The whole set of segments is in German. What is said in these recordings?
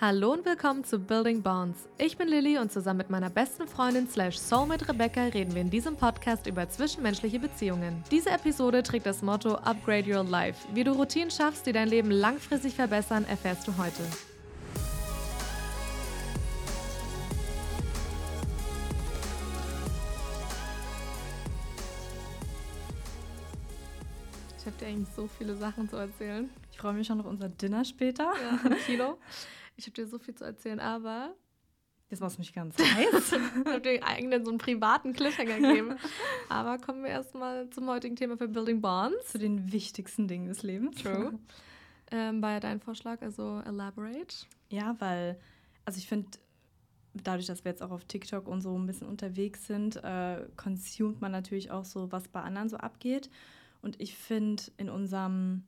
Hallo und willkommen zu Building Bonds. Ich bin Lilly und zusammen mit meiner besten Freundin slash Soulmate Rebecca reden wir in diesem Podcast über zwischenmenschliche Beziehungen. Diese Episode trägt das Motto Upgrade Your Life. Wie du Routinen schaffst, die dein Leben langfristig verbessern, erfährst du heute. Ich habe dir eigentlich so viele Sachen zu erzählen. Ich freue mich schon auf unser Dinner später. Ja, Kilo. Ich habe dir so viel zu erzählen, aber. Jetzt machst du mich ganz heiß. ich habe dir eigentlich so einen privaten Cliffhanger gegeben. Aber kommen wir erstmal zum heutigen Thema für Building Bonds. Zu den wichtigsten Dingen des Lebens. True. ähm, war ja dein Vorschlag, also elaborate. Ja, weil, also ich finde, dadurch, dass wir jetzt auch auf TikTok und so ein bisschen unterwegs sind, äh, konsumt man natürlich auch so, was bei anderen so abgeht. Und ich finde, in unserem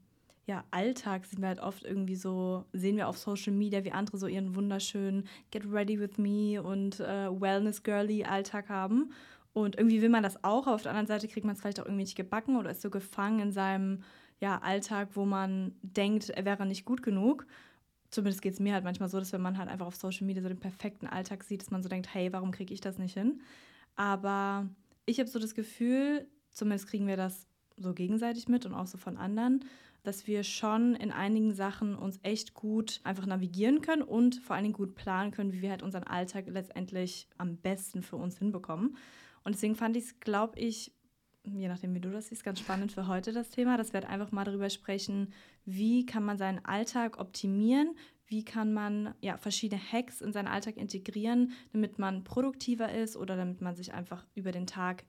ja, Alltag sind wir halt oft irgendwie so, sehen wir auf Social Media, wie andere so ihren wunderschönen Get Ready with Me und äh, Wellness-Girly Alltag haben. Und irgendwie will man das auch, aber auf der anderen Seite kriegt man es vielleicht auch irgendwie nicht gebacken oder ist so gefangen in seinem ja, Alltag, wo man denkt, er wäre nicht gut genug. Zumindest geht es mir halt manchmal so, dass wenn man halt einfach auf Social Media so den perfekten Alltag sieht, dass man so denkt, hey, warum kriege ich das nicht hin? Aber ich habe so das Gefühl, zumindest kriegen wir das so gegenseitig mit und auch so von anderen, dass wir schon in einigen Sachen uns echt gut einfach navigieren können und vor allen Dingen gut planen können, wie wir halt unseren Alltag letztendlich am besten für uns hinbekommen. Und deswegen fand ich es, glaube ich, je nachdem, wie du das siehst, ganz spannend für heute das Thema, dass wir halt einfach mal darüber sprechen, wie kann man seinen Alltag optimieren, wie kann man ja, verschiedene Hacks in seinen Alltag integrieren, damit man produktiver ist oder damit man sich einfach über den Tag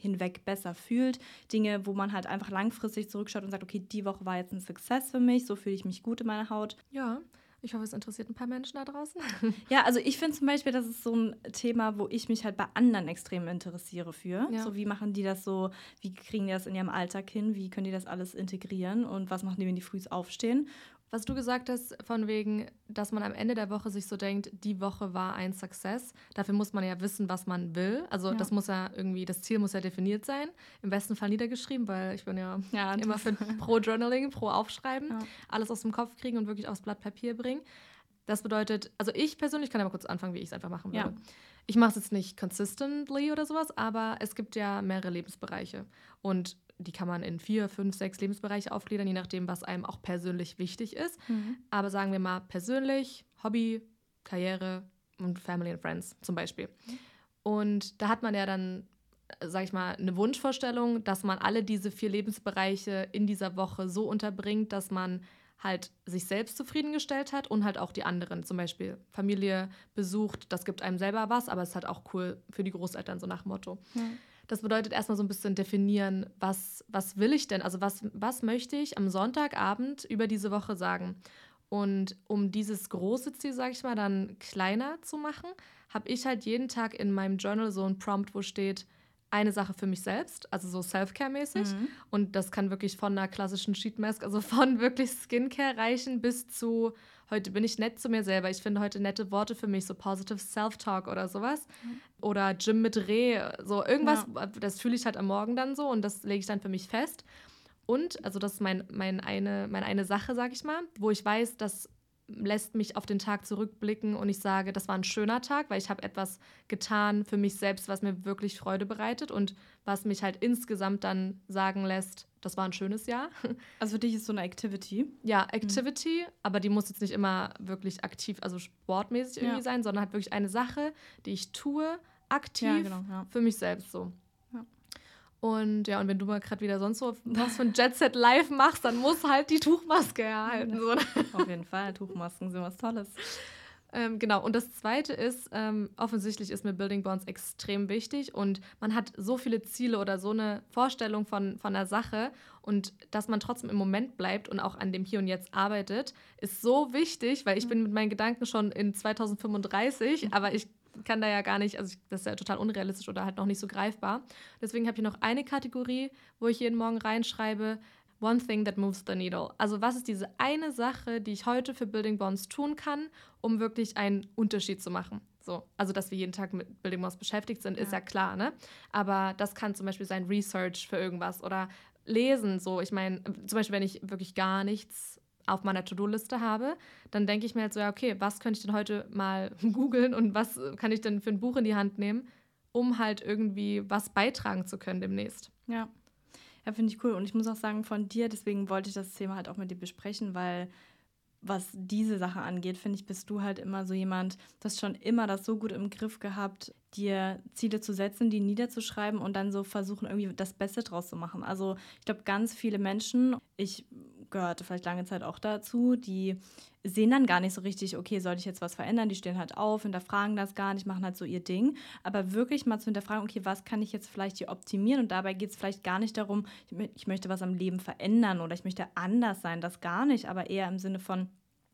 hinweg besser fühlt. Dinge, wo man halt einfach langfristig zurückschaut und sagt, okay, die Woche war jetzt ein Success für mich, so fühle ich mich gut in meiner Haut. Ja. Ich hoffe, es interessiert ein paar Menschen da draußen. Ja, also ich finde zum Beispiel, das ist so ein Thema, wo ich mich halt bei anderen extrem interessiere für. Ja. So, wie machen die das so, wie kriegen die das in ihrem Alltag hin, wie können die das alles integrieren und was machen die, wenn die früh aufstehen? Was du gesagt hast, von wegen, dass man am Ende der Woche sich so denkt, die Woche war ein Success. Dafür muss man ja wissen, was man will. Also ja. das muss ja irgendwie, das Ziel muss ja definiert sein. Im besten Fall niedergeschrieben, weil ich bin ja, ja immer für pro Journaling, pro Aufschreiben, ja. alles aus dem Kopf kriegen und wirklich aufs Blatt Papier bringen. Das bedeutet, also ich persönlich kann aber kurz anfangen, wie ich es einfach machen würde. Ich mache es jetzt nicht consistently oder sowas, aber es gibt ja mehrere Lebensbereiche. Und die kann man in vier, fünf, sechs Lebensbereiche aufgliedern, je nachdem, was einem auch persönlich wichtig ist. Mhm. Aber sagen wir mal persönlich, Hobby, Karriere und Family and Friends zum Beispiel. Mhm. Und da hat man ja dann, sag ich mal, eine Wunschvorstellung, dass man alle diese vier Lebensbereiche in dieser Woche so unterbringt, dass man halt sich selbst zufriedengestellt hat und halt auch die anderen, zum Beispiel Familie besucht, das gibt einem selber was, aber es ist halt auch cool für die Großeltern, so nach Motto. Mhm. Das bedeutet erstmal so ein bisschen definieren, was, was will ich denn? Also was, was möchte ich am Sonntagabend über diese Woche sagen? Und um dieses große Ziel, sage ich mal, dann kleiner zu machen, habe ich halt jeden Tag in meinem Journal so ein Prompt, wo steht, eine Sache für mich selbst, also so Self-Care-mäßig. Mhm. Und das kann wirklich von einer klassischen Sheet Mask, also von wirklich Skincare reichen bis zu heute bin ich nett zu mir selber. Ich finde heute nette Worte für mich, so positive Self-Talk oder sowas. Mhm. Oder Gym mit Reh, so irgendwas, ja. das fühle ich halt am Morgen dann so und das lege ich dann für mich fest. Und, also das ist mein, mein eine, meine eine Sache, sag ich mal, wo ich weiß, dass lässt mich auf den Tag zurückblicken und ich sage, das war ein schöner Tag, weil ich habe etwas getan für mich selbst, was mir wirklich Freude bereitet und was mich halt insgesamt dann sagen lässt, das war ein schönes Jahr. Also für dich ist so eine Activity? Ja, Activity, mhm. aber die muss jetzt nicht immer wirklich aktiv, also sportmäßig irgendwie ja. sein, sondern halt wirklich eine Sache, die ich tue, aktiv ja, genau, ja. für mich selbst so. Und ja, und wenn du mal gerade wieder sonst so was von Jet Set Live machst, dann muss halt die Tuchmaske erhalten. So. Auf jeden Fall, Tuchmasken sind was Tolles. Ähm, genau, und das Zweite ist, ähm, offensichtlich ist mir Building Bonds extrem wichtig und man hat so viele Ziele oder so eine Vorstellung von, von einer Sache und dass man trotzdem im Moment bleibt und auch an dem Hier und Jetzt arbeitet, ist so wichtig, weil ich bin mit meinen Gedanken schon in 2035, aber ich kann da ja gar nicht, also das ist ja total unrealistisch oder halt noch nicht so greifbar. Deswegen habe ich noch eine Kategorie, wo ich jeden Morgen reinschreibe, One thing that moves the needle. Also was ist diese eine Sache, die ich heute für Building Bonds tun kann, um wirklich einen Unterschied zu machen? So, also dass wir jeden Tag mit Building Bonds beschäftigt sind, ja. ist ja klar, ne? Aber das kann zum Beispiel sein Research für irgendwas oder Lesen. So, ich meine, zum Beispiel, wenn ich wirklich gar nichts auf meiner To-Do-Liste habe, dann denke ich mir halt so, ja, okay, was könnte ich denn heute mal googeln und was kann ich denn für ein Buch in die Hand nehmen, um halt irgendwie was beitragen zu können demnächst. Ja. Ja, finde ich cool. Und ich muss auch sagen, von dir, deswegen wollte ich das Thema halt auch mit dir besprechen, weil was diese Sache angeht, finde ich, bist du halt immer so jemand, das schon immer das so gut im Griff gehabt, dir Ziele zu setzen, die niederzuschreiben und dann so versuchen, irgendwie das Beste draus zu machen. Also ich glaube, ganz viele Menschen, ich gehörte vielleicht lange Zeit auch dazu, die sehen dann gar nicht so richtig, okay, soll ich jetzt was verändern? Die stehen halt auf, hinterfragen das gar nicht, machen halt so ihr Ding. Aber wirklich mal zu hinterfragen, okay, was kann ich jetzt vielleicht hier optimieren? Und dabei geht es vielleicht gar nicht darum, ich möchte was am Leben verändern oder ich möchte anders sein, das gar nicht, aber eher im Sinne von,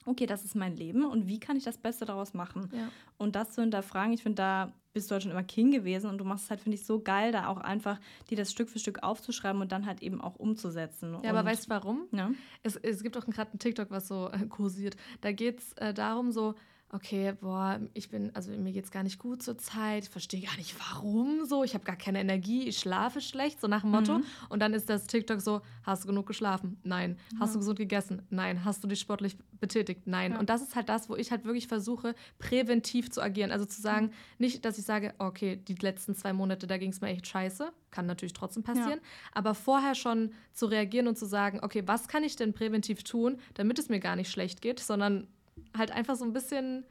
okay, das ist mein Leben und wie kann ich das Beste daraus machen? Ja. Und das zu hinterfragen, ich finde, da bist du halt schon immer King gewesen und du machst es halt, finde ich, so geil, da auch einfach dir das Stück für Stück aufzuschreiben und dann halt eben auch umzusetzen. Ja, und aber weißt du warum? Ja. Es, es gibt auch gerade einen TikTok, was so äh, kursiert. Da geht es äh, darum, so, okay, boah, ich bin, also mir geht es gar nicht gut zur Zeit, ich verstehe gar nicht warum so, ich habe gar keine Energie, ich schlafe schlecht, so nach dem Motto. Mhm. Und dann ist das TikTok so, hast du genug geschlafen? Nein. Ja. Hast du gesund gegessen? Nein. Hast du dich sportlich betätigt? Nein. Ja. Und das ist halt das, wo ich halt wirklich versuche, präventiv zu agieren. Also zu sagen, mhm. nicht, dass ich sage, okay, die letzten zwei Monate, da ging es mir echt scheiße. Kann natürlich trotzdem passieren. Ja. Aber vorher schon zu reagieren und zu sagen, okay, was kann ich denn präventiv tun, damit es mir gar nicht schlecht geht, sondern halt einfach so ein bisschen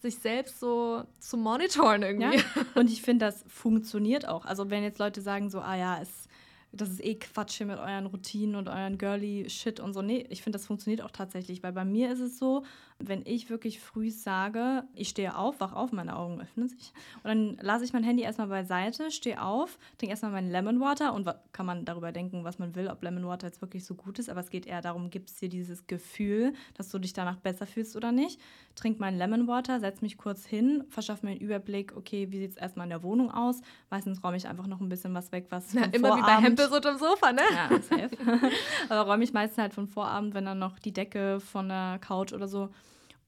sich selbst so zu monitoren irgendwie. Ja. Und ich finde, das funktioniert auch. Also wenn jetzt Leute sagen so, ah ja, es das ist eh Quatsch hier mit euren Routinen und euren girly Shit und so. Nee, ich finde, das funktioniert auch tatsächlich, weil bei mir ist es so, wenn ich wirklich früh sage, ich stehe auf, wach auf, meine Augen öffnen sich und dann lasse ich mein Handy erstmal beiseite, stehe auf, trinke erstmal meinen Lemon Water und kann man darüber denken, was man will, ob Lemon Water jetzt wirklich so gut ist, aber es geht eher darum, gibt es dir dieses Gefühl, dass du dich danach besser fühlst oder nicht. Trink meinen Lemon Water, setze mich kurz hin, verschaffe mir einen Überblick, okay, wie sieht es erstmal in der Wohnung aus? Meistens räume ich einfach noch ein bisschen was weg, was ja, immer Vorabend, wie bei Hempel so unterm Sofa, ne? Ja, safe. aber räume ich meistens halt von Vorabend, wenn dann noch die Decke von der Couch oder so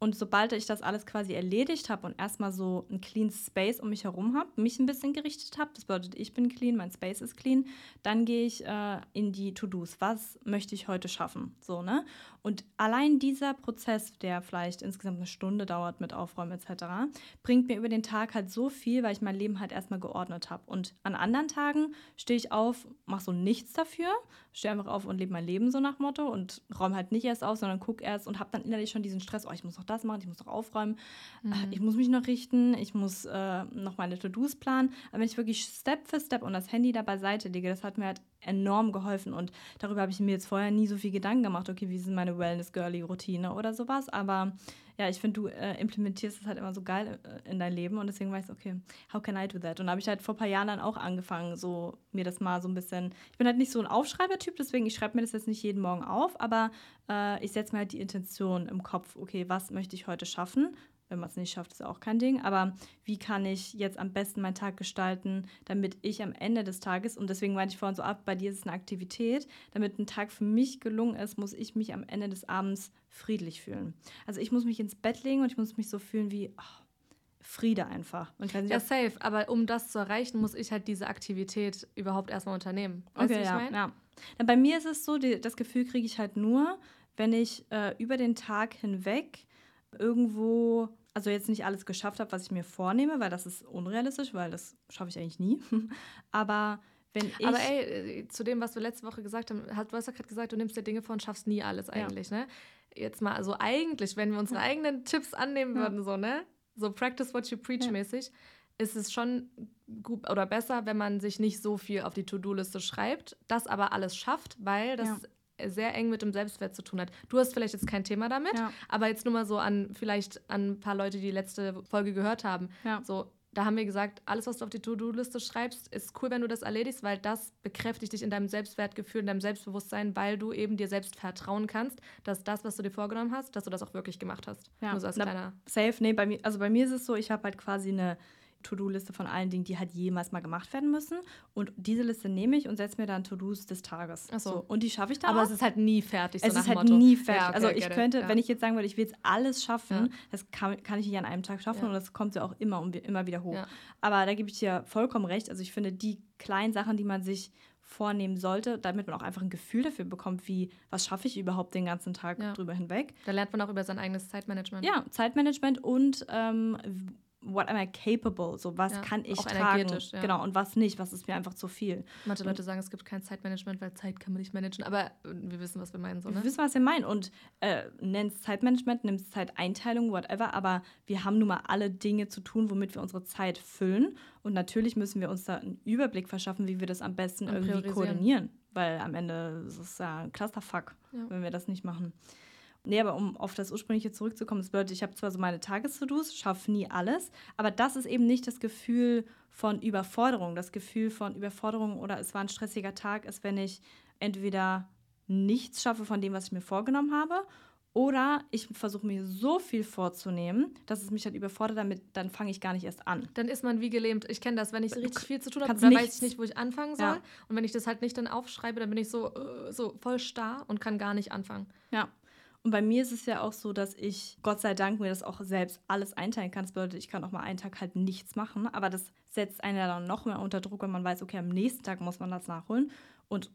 und sobald ich das alles quasi erledigt habe und erstmal so ein clean Space um mich herum habe, mich ein bisschen gerichtet habe, das bedeutet, ich bin clean, mein Space ist clean, dann gehe ich äh, in die To-Dos. Was möchte ich heute schaffen? So, ne? Und allein dieser Prozess, der vielleicht insgesamt eine Stunde dauert mit Aufräumen etc., bringt mir über den Tag halt so viel, weil ich mein Leben halt erstmal geordnet habe. Und an anderen Tagen stehe ich auf, mache so nichts dafür, stehe einfach auf und lebe mein Leben so nach Motto und räume halt nicht erst auf, sondern gucke erst und habe dann innerlich schon diesen Stress, oh, ich muss noch das machen, ich muss noch aufräumen, mhm. ich muss mich noch richten, ich muss äh, noch meine To-Dos planen. Aber wenn ich wirklich Step für Step und das Handy da beiseite lege, das hat mir halt enorm geholfen und darüber habe ich mir jetzt vorher nie so viel Gedanken gemacht, okay, wie ist meine Wellness-Girly-Routine oder sowas, aber ja, ich finde, du äh, implementierst es halt immer so geil äh, in dein Leben und deswegen weiß ich, okay, how can I do that? Und da habe ich halt vor ein paar Jahren dann auch angefangen, so mir das mal so ein bisschen, ich bin halt nicht so ein Aufschreibertyp, deswegen ich schreibe mir das jetzt nicht jeden Morgen auf, aber äh, ich setze mir halt die Intention im Kopf, okay, was möchte ich heute schaffen? Wenn man es nicht schafft, ist auch kein Ding. Aber wie kann ich jetzt am besten meinen Tag gestalten, damit ich am Ende des Tages, und deswegen meinte ich vorhin so ab, bei dir ist es eine Aktivität, damit ein Tag für mich gelungen ist, muss ich mich am Ende des Abends friedlich fühlen. Also ich muss mich ins Bett legen und ich muss mich so fühlen wie oh, Friede einfach. Nicht, ja, safe. Aber um das zu erreichen, muss ich halt diese Aktivität überhaupt erstmal unternehmen. Weißt okay, du, ja, ja. Dann bei mir ist es so, die, das Gefühl kriege ich halt nur, wenn ich äh, über den Tag hinweg irgendwo also jetzt nicht alles geschafft habe, was ich mir vornehme, weil das ist unrealistisch, weil das schaffe ich eigentlich nie. Aber wenn ich. Aber ey, äh, zu dem, was wir letzte Woche gesagt haben, du hast ja gerade gesagt, du nimmst dir Dinge vor und schaffst nie alles eigentlich, ja. ne? Jetzt mal, also eigentlich, wenn wir unsere eigenen Tipps annehmen ja. würden, so, ne? So practice what you preach mäßig, ist es schon gut oder besser, wenn man sich nicht so viel auf die To-Do-Liste schreibt, das aber alles schafft, weil das sehr eng mit dem Selbstwert zu tun hat. Du hast vielleicht jetzt kein Thema damit, ja. aber jetzt nur mal so an vielleicht an ein paar Leute, die die letzte Folge gehört haben. Ja. So, da haben wir gesagt, alles, was du auf die To-Do-Liste schreibst, ist cool, wenn du das erledigst, weil das bekräftigt dich in deinem Selbstwertgefühl, in deinem Selbstbewusstsein, weil du eben dir selbst vertrauen kannst, dass das, was du dir vorgenommen hast, dass du das auch wirklich gemacht hast. Ja. Nur so als kleiner. Safe, nee, bei mir, also bei mir ist es so, ich habe halt quasi eine To-Do-Liste von allen Dingen, die halt jemals mal gemacht werden müssen. Und diese Liste nehme ich und setze mir dann To-Dos des Tages. Ach so. so. Und die schaffe ich dann Aber auch. es ist halt nie fertig. So es ist halt Motto. nie fertig. Ja, okay, also ich könnte, ja. wenn ich jetzt sagen würde, ich will jetzt alles schaffen, ja. das kann, kann ich nicht an einem Tag schaffen und das kommt ja auch immer, immer wieder hoch. Aber da gebe ich dir vollkommen recht. Also ich finde, die kleinen Sachen, die man sich vornehmen sollte, damit man auch einfach ein Gefühl dafür bekommt, wie, was schaffe ich überhaupt den ganzen Tag ja. drüber hinweg. Da lernt man auch über sein eigenes Zeitmanagement. Ja, Zeitmanagement und ähm, what am I capable? So, was ja, kann ich tragen? Ja. Genau, und was nicht, was ist mir einfach zu viel. Manche Leute sagen, es gibt kein Zeitmanagement, weil Zeit kann man nicht managen, aber äh, wir wissen, was wir meinen. So, ne? Wir wissen, was wir meinen und äh, nennt es Zeitmanagement, nimmt es Zeiteinteilung, whatever, aber wir haben nun mal alle Dinge zu tun, womit wir unsere Zeit füllen und natürlich müssen wir uns da einen Überblick verschaffen, wie wir das am besten und irgendwie koordinieren, weil am Ende ist es ja ein Clusterfuck, ja. wenn wir das nicht machen. Nee, aber um auf das Ursprüngliche zurückzukommen, das bedeutet, ich habe zwar so meine Tages-To-Dos, schaffe nie alles, aber das ist eben nicht das Gefühl von Überforderung. Das Gefühl von Überforderung oder es war ein stressiger Tag ist, wenn ich entweder nichts schaffe von dem, was ich mir vorgenommen habe, oder ich versuche mir so viel vorzunehmen, dass es mich halt überfordert, damit dann fange ich gar nicht erst an. Dann ist man wie gelähmt. Ich kenne das, wenn ich richtig viel zu tun habe, dann weiß ich nicht, wo ich anfangen soll. Ja. Und wenn ich das halt nicht dann aufschreibe, dann bin ich so, uh, so voll starr und kann gar nicht anfangen. Ja. Und bei mir ist es ja auch so, dass ich, Gott sei Dank, mir das auch selbst alles einteilen kann. Das bedeutet, ich kann auch mal einen Tag halt nichts machen. Aber das setzt einen ja dann noch mehr unter Druck, wenn man weiß, okay, am nächsten Tag muss man das nachholen. Und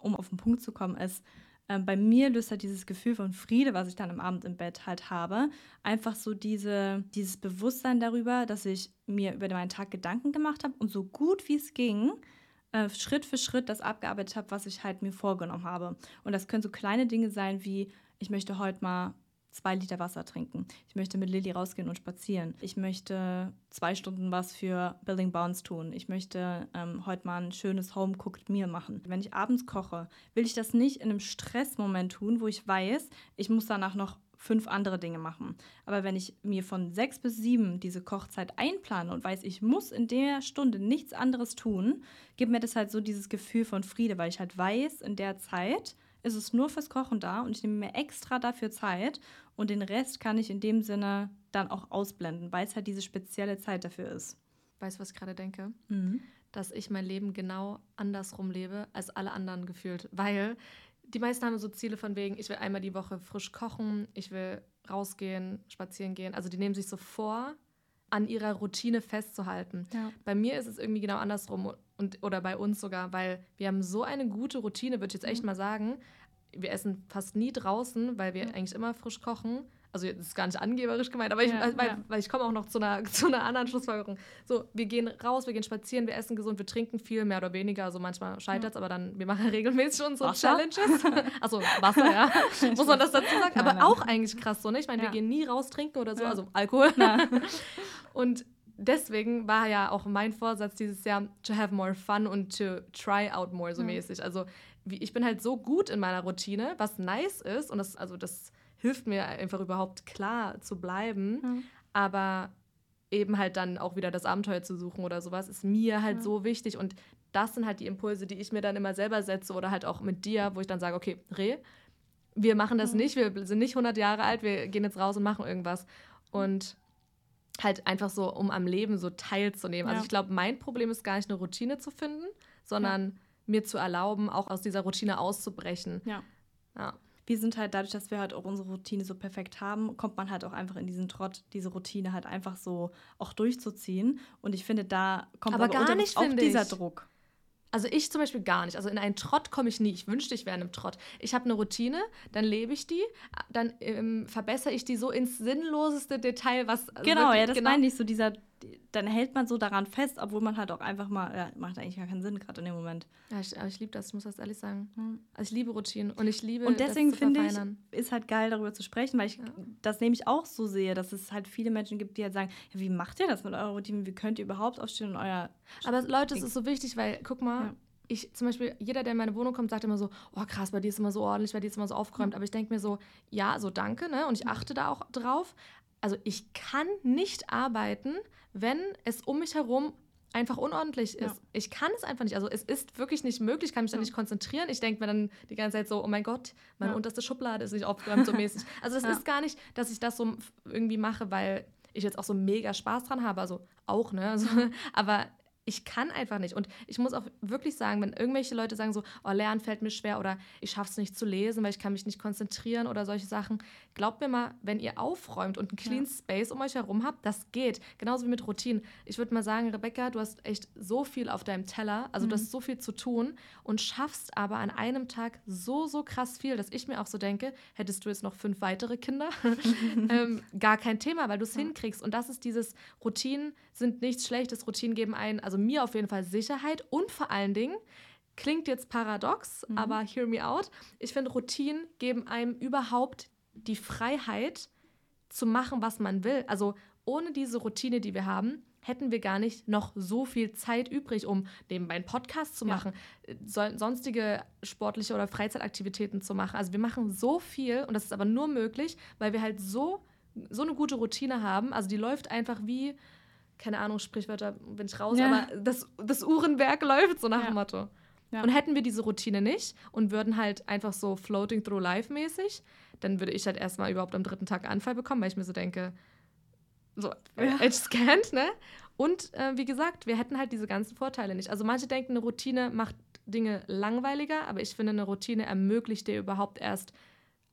um auf den Punkt zu kommen, ist, äh, bei mir löst halt dieses Gefühl von Friede, was ich dann am Abend im Bett halt habe, einfach so diese, dieses Bewusstsein darüber, dass ich mir über meinen Tag Gedanken gemacht habe und so gut wie es ging, äh, Schritt für Schritt das abgearbeitet habe, was ich halt mir vorgenommen habe. Und das können so kleine Dinge sein wie, ich möchte heute mal zwei Liter Wasser trinken. Ich möchte mit Lilly rausgehen und spazieren. Ich möchte zwei Stunden was für Building Bounds tun. Ich möchte ähm, heute mal ein schönes Home Cooked Meal machen. Wenn ich abends koche, will ich das nicht in einem Stressmoment tun, wo ich weiß, ich muss danach noch fünf andere Dinge machen. Aber wenn ich mir von sechs bis sieben diese Kochzeit einplane und weiß, ich muss in der Stunde nichts anderes tun, gibt mir das halt so dieses Gefühl von Friede, weil ich halt weiß, in der Zeit ist es nur fürs Kochen da und ich nehme mir extra dafür Zeit und den Rest kann ich in dem Sinne dann auch ausblenden, weil es halt diese spezielle Zeit dafür ist. Weißt du, was ich gerade denke? Mhm. Dass ich mein Leben genau andersrum lebe als alle anderen gefühlt, weil die meisten haben so Ziele von wegen, ich will einmal die Woche frisch kochen, ich will rausgehen, spazieren gehen. Also die nehmen sich so vor, an ihrer Routine festzuhalten. Ja. Bei mir ist es irgendwie genau andersrum und, oder bei uns sogar, weil wir haben so eine gute Routine, würde ich jetzt echt mhm. mal sagen. Wir essen fast nie draußen, weil wir mhm. eigentlich immer frisch kochen. Also das ist gar nicht angeberisch gemeint, aber ich, ja, weil, ja. weil, ich komme auch noch zu einer, zu einer anderen Schlussfolgerung. So, wir gehen raus, wir gehen spazieren, wir essen gesund, wir trinken viel, mehr oder weniger. Also manchmal scheitert es, ja. aber dann, wir machen regelmäßig unsere Wasser? Challenges. also Wasser, ja. Muss man das dazu sagen? Aber nein, auch eigentlich krass so, ne? Ich meine, wir gehen nie raus trinken oder so, also Alkohol. Und deswegen war ja auch mein Vorsatz dieses Jahr, to have more fun und to try out more so mäßig. Also ich bin halt so gut in meiner Routine, was nice ist und das, also das hilft mir einfach überhaupt klar zu bleiben. Mhm. Aber eben halt dann auch wieder das Abenteuer zu suchen oder sowas ist mir halt mhm. so wichtig und das sind halt die Impulse, die ich mir dann immer selber setze oder halt auch mit dir, wo ich dann sage, okay, Reh, wir machen das mhm. nicht, wir sind nicht 100 Jahre alt, wir gehen jetzt raus und machen irgendwas. Und halt einfach so, um am Leben so teilzunehmen. Also ja. Also ich glaube, mein Problem ist gar nicht eine Routine zu finden, sondern ja. mir zu erlauben, auch aus dieser Routine auszubrechen. Ja. ja. Wir sind halt dadurch, dass wir halt auch unsere Routine so perfekt haben, kommt man halt auch einfach in diesen Trott, diese Routine halt einfach so auch durchzuziehen. Und ich finde, da kommt aber, aber gar nicht, auch dieser Druck. Also ich zum Beispiel gar nicht. Also in einen Trott komme ich nie. Ich wünschte, ich wäre in einem Trott. Ich habe eine Routine, dann lebe ich die, dann ähm, verbessere ich die so ins sinnloseste Detail, was. Genau, ja, das genau. meine ich so, dieser dann hält man so daran fest, obwohl man halt auch einfach mal, ja, macht eigentlich gar keinen Sinn gerade in dem Moment. Ja, ich, aber ich liebe das, ich muss das ehrlich sagen. Mhm. Also ich liebe Routinen und ich liebe Und deswegen finde ich, ist halt geil, darüber zu sprechen, weil ich ja. das nämlich auch so sehe, dass es halt viele Menschen gibt, die halt sagen, ja, wie macht ihr das mit eurer Routine? Wie könnt ihr überhaupt aufstehen und euer... Aber Leute, es ist so wichtig, weil, guck mal, ja ich zum Beispiel, jeder, der in meine Wohnung kommt, sagt immer so, oh krass, bei dir ist immer so ordentlich, bei dir ist immer so aufgeräumt. Aber ich denke mir so, ja, so danke, ne? Und ich achte da auch drauf. Also ich kann nicht arbeiten, wenn es um mich herum einfach unordentlich ist. Ja. Ich kann es einfach nicht. Also es ist wirklich nicht möglich, ich kann mich ja. da nicht konzentrieren. Ich denke mir dann die ganze Zeit so, oh mein Gott, meine ja. unterste Schublade ist nicht aufgeräumt so mäßig. Also es ist gar nicht, dass ich das so irgendwie mache, weil ich jetzt auch so mega Spaß dran habe. Also auch, ne? Also, aber ich kann einfach nicht. Und ich muss auch wirklich sagen, wenn irgendwelche Leute sagen so, oh, Lernen fällt mir schwer oder ich schaffe es nicht zu lesen, weil ich kann mich nicht konzentrieren oder solche Sachen, glaubt mir mal, wenn ihr aufräumt und einen clean ja. Space um euch herum habt, das geht. Genauso wie mit Routinen. Ich würde mal sagen, Rebecca, du hast echt so viel auf deinem Teller, also mhm. du hast so viel zu tun und schaffst aber an einem Tag so, so krass viel, dass ich mir auch so denke, hättest du jetzt noch fünf weitere Kinder, ähm, gar kein Thema, weil du es ja. hinkriegst. Und das ist dieses Routinen sind nichts Schlechtes. Routinen geben einen, also mir auf jeden Fall Sicherheit und vor allen Dingen, klingt jetzt paradox, mhm. aber hear me out. Ich finde, Routinen geben einem überhaupt die Freiheit zu machen, was man will. Also ohne diese Routine, die wir haben, hätten wir gar nicht noch so viel Zeit übrig, um nebenbei einen Podcast zu machen, ja. so, sonstige sportliche oder Freizeitaktivitäten zu machen. Also wir machen so viel und das ist aber nur möglich, weil wir halt so, so eine gute Routine haben. Also die läuft einfach wie keine Ahnung, Sprichwörter bin ich raus, ja. aber das, das Uhrenwerk läuft so nach ja. dem Motto. Ja. Und hätten wir diese Routine nicht und würden halt einfach so floating through life mäßig, dann würde ich halt erstmal überhaupt am dritten Tag Anfall bekommen, weil ich mir so denke, so, ja. Just can't, ne? Und äh, wie gesagt, wir hätten halt diese ganzen Vorteile nicht. Also manche denken, eine Routine macht Dinge langweiliger, aber ich finde, eine Routine ermöglicht dir überhaupt erst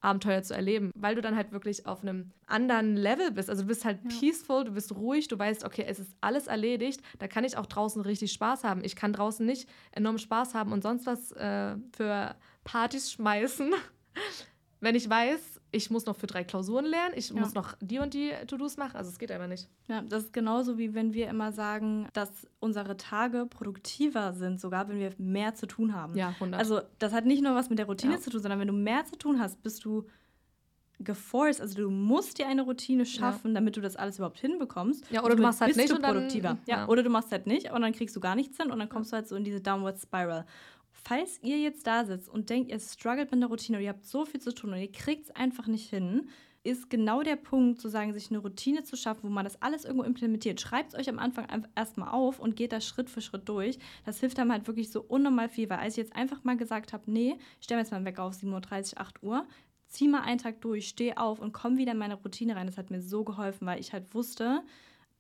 Abenteuer zu erleben, weil du dann halt wirklich auf einem anderen Level bist. Also du bist halt ja. peaceful, du bist ruhig, du weißt, okay, es ist alles erledigt, da kann ich auch draußen richtig Spaß haben. Ich kann draußen nicht enorm Spaß haben und sonst was äh, für Partys schmeißen, wenn ich weiß, ich muss noch für drei Klausuren lernen, ich ja. muss noch die und die To-Dos machen. Also es geht einfach nicht. Ja, das ist genauso wie wenn wir immer sagen, dass unsere Tage produktiver sind, sogar wenn wir mehr zu tun haben. Ja, 100. Also das hat nicht nur was mit der Routine ja. zu tun, sondern wenn du mehr zu tun hast, bist du geforced, also du musst dir eine Routine schaffen, ja. damit du das alles überhaupt hinbekommst. Ja, oder du machst halt nicht produktiver. Dann, ja. ja. oder du machst halt nicht und dann kriegst du gar nichts hin und dann kommst du halt so in diese Downward Spiral falls ihr jetzt da sitzt und denkt, ihr struggelt mit einer Routine oder ihr habt so viel zu tun und ihr kriegt es einfach nicht hin, ist genau der Punkt, zu sagen, sich eine Routine zu schaffen, wo man das alles irgendwo implementiert. Schreibt es euch am Anfang erstmal auf und geht da Schritt für Schritt durch. Das hilft einem halt wirklich so unnormal viel, weil als ich jetzt einfach mal gesagt habe, nee, ich stelle mir jetzt mal weg auf 7.30 Uhr, 8 Uhr, zieh mal einen Tag durch, steh auf und komm wieder in meine Routine rein. Das hat mir so geholfen, weil ich halt wusste,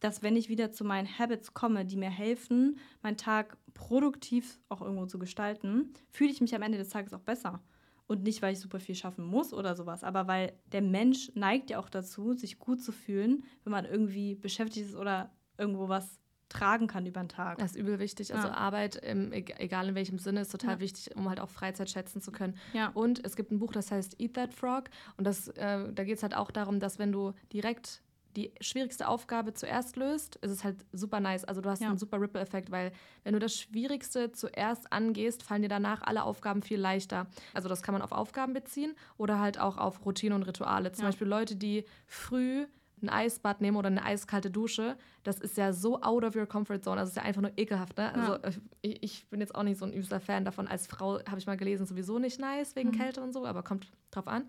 dass wenn ich wieder zu meinen Habits komme, die mir helfen, meinen Tag produktiv auch irgendwo zu gestalten, fühle ich mich am Ende des Tages auch besser. Und nicht, weil ich super viel schaffen muss oder sowas, aber weil der Mensch neigt ja auch dazu, sich gut zu fühlen, wenn man irgendwie beschäftigt ist oder irgendwo was tragen kann über den Tag. Das ist übel wichtig. Also ja. Arbeit, im, egal in welchem Sinne, ist total ja. wichtig, um halt auch Freizeit schätzen zu können. Ja. Und es gibt ein Buch, das heißt Eat That Frog. Und das, äh, da geht es halt auch darum, dass wenn du direkt die schwierigste Aufgabe zuerst löst, ist es halt super nice. Also du hast ja. einen super Ripple-Effekt, weil wenn du das Schwierigste zuerst angehst, fallen dir danach alle Aufgaben viel leichter. Also das kann man auf Aufgaben beziehen oder halt auch auf Routine und Rituale. Zum ja. Beispiel Leute, die früh ein Eisbad nehmen oder eine eiskalte Dusche, das ist ja so out of your comfort zone. Also es ist ja einfach nur ekelhaft. Ne? Also ja. ich, ich, bin jetzt auch nicht so ein übster Fan davon. Als Frau habe ich mal gelesen, sowieso nicht nice wegen mhm. Kälte und so, aber kommt drauf an.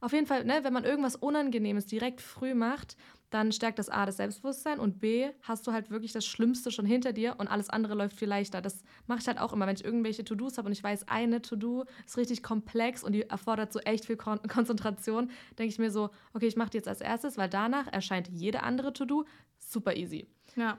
Auf jeden Fall, ne, wenn man irgendwas Unangenehmes direkt früh macht, dann stärkt das A das Selbstbewusstsein und B hast du halt wirklich das Schlimmste schon hinter dir und alles andere läuft viel leichter. Das mache ich halt auch immer, wenn ich irgendwelche To-Dos habe und ich weiß, eine To-Do ist richtig komplex und die erfordert so echt viel Kon Konzentration, denke ich mir so, okay, ich mache die jetzt als erstes, weil danach erscheint jede andere To-Do super easy. Ja,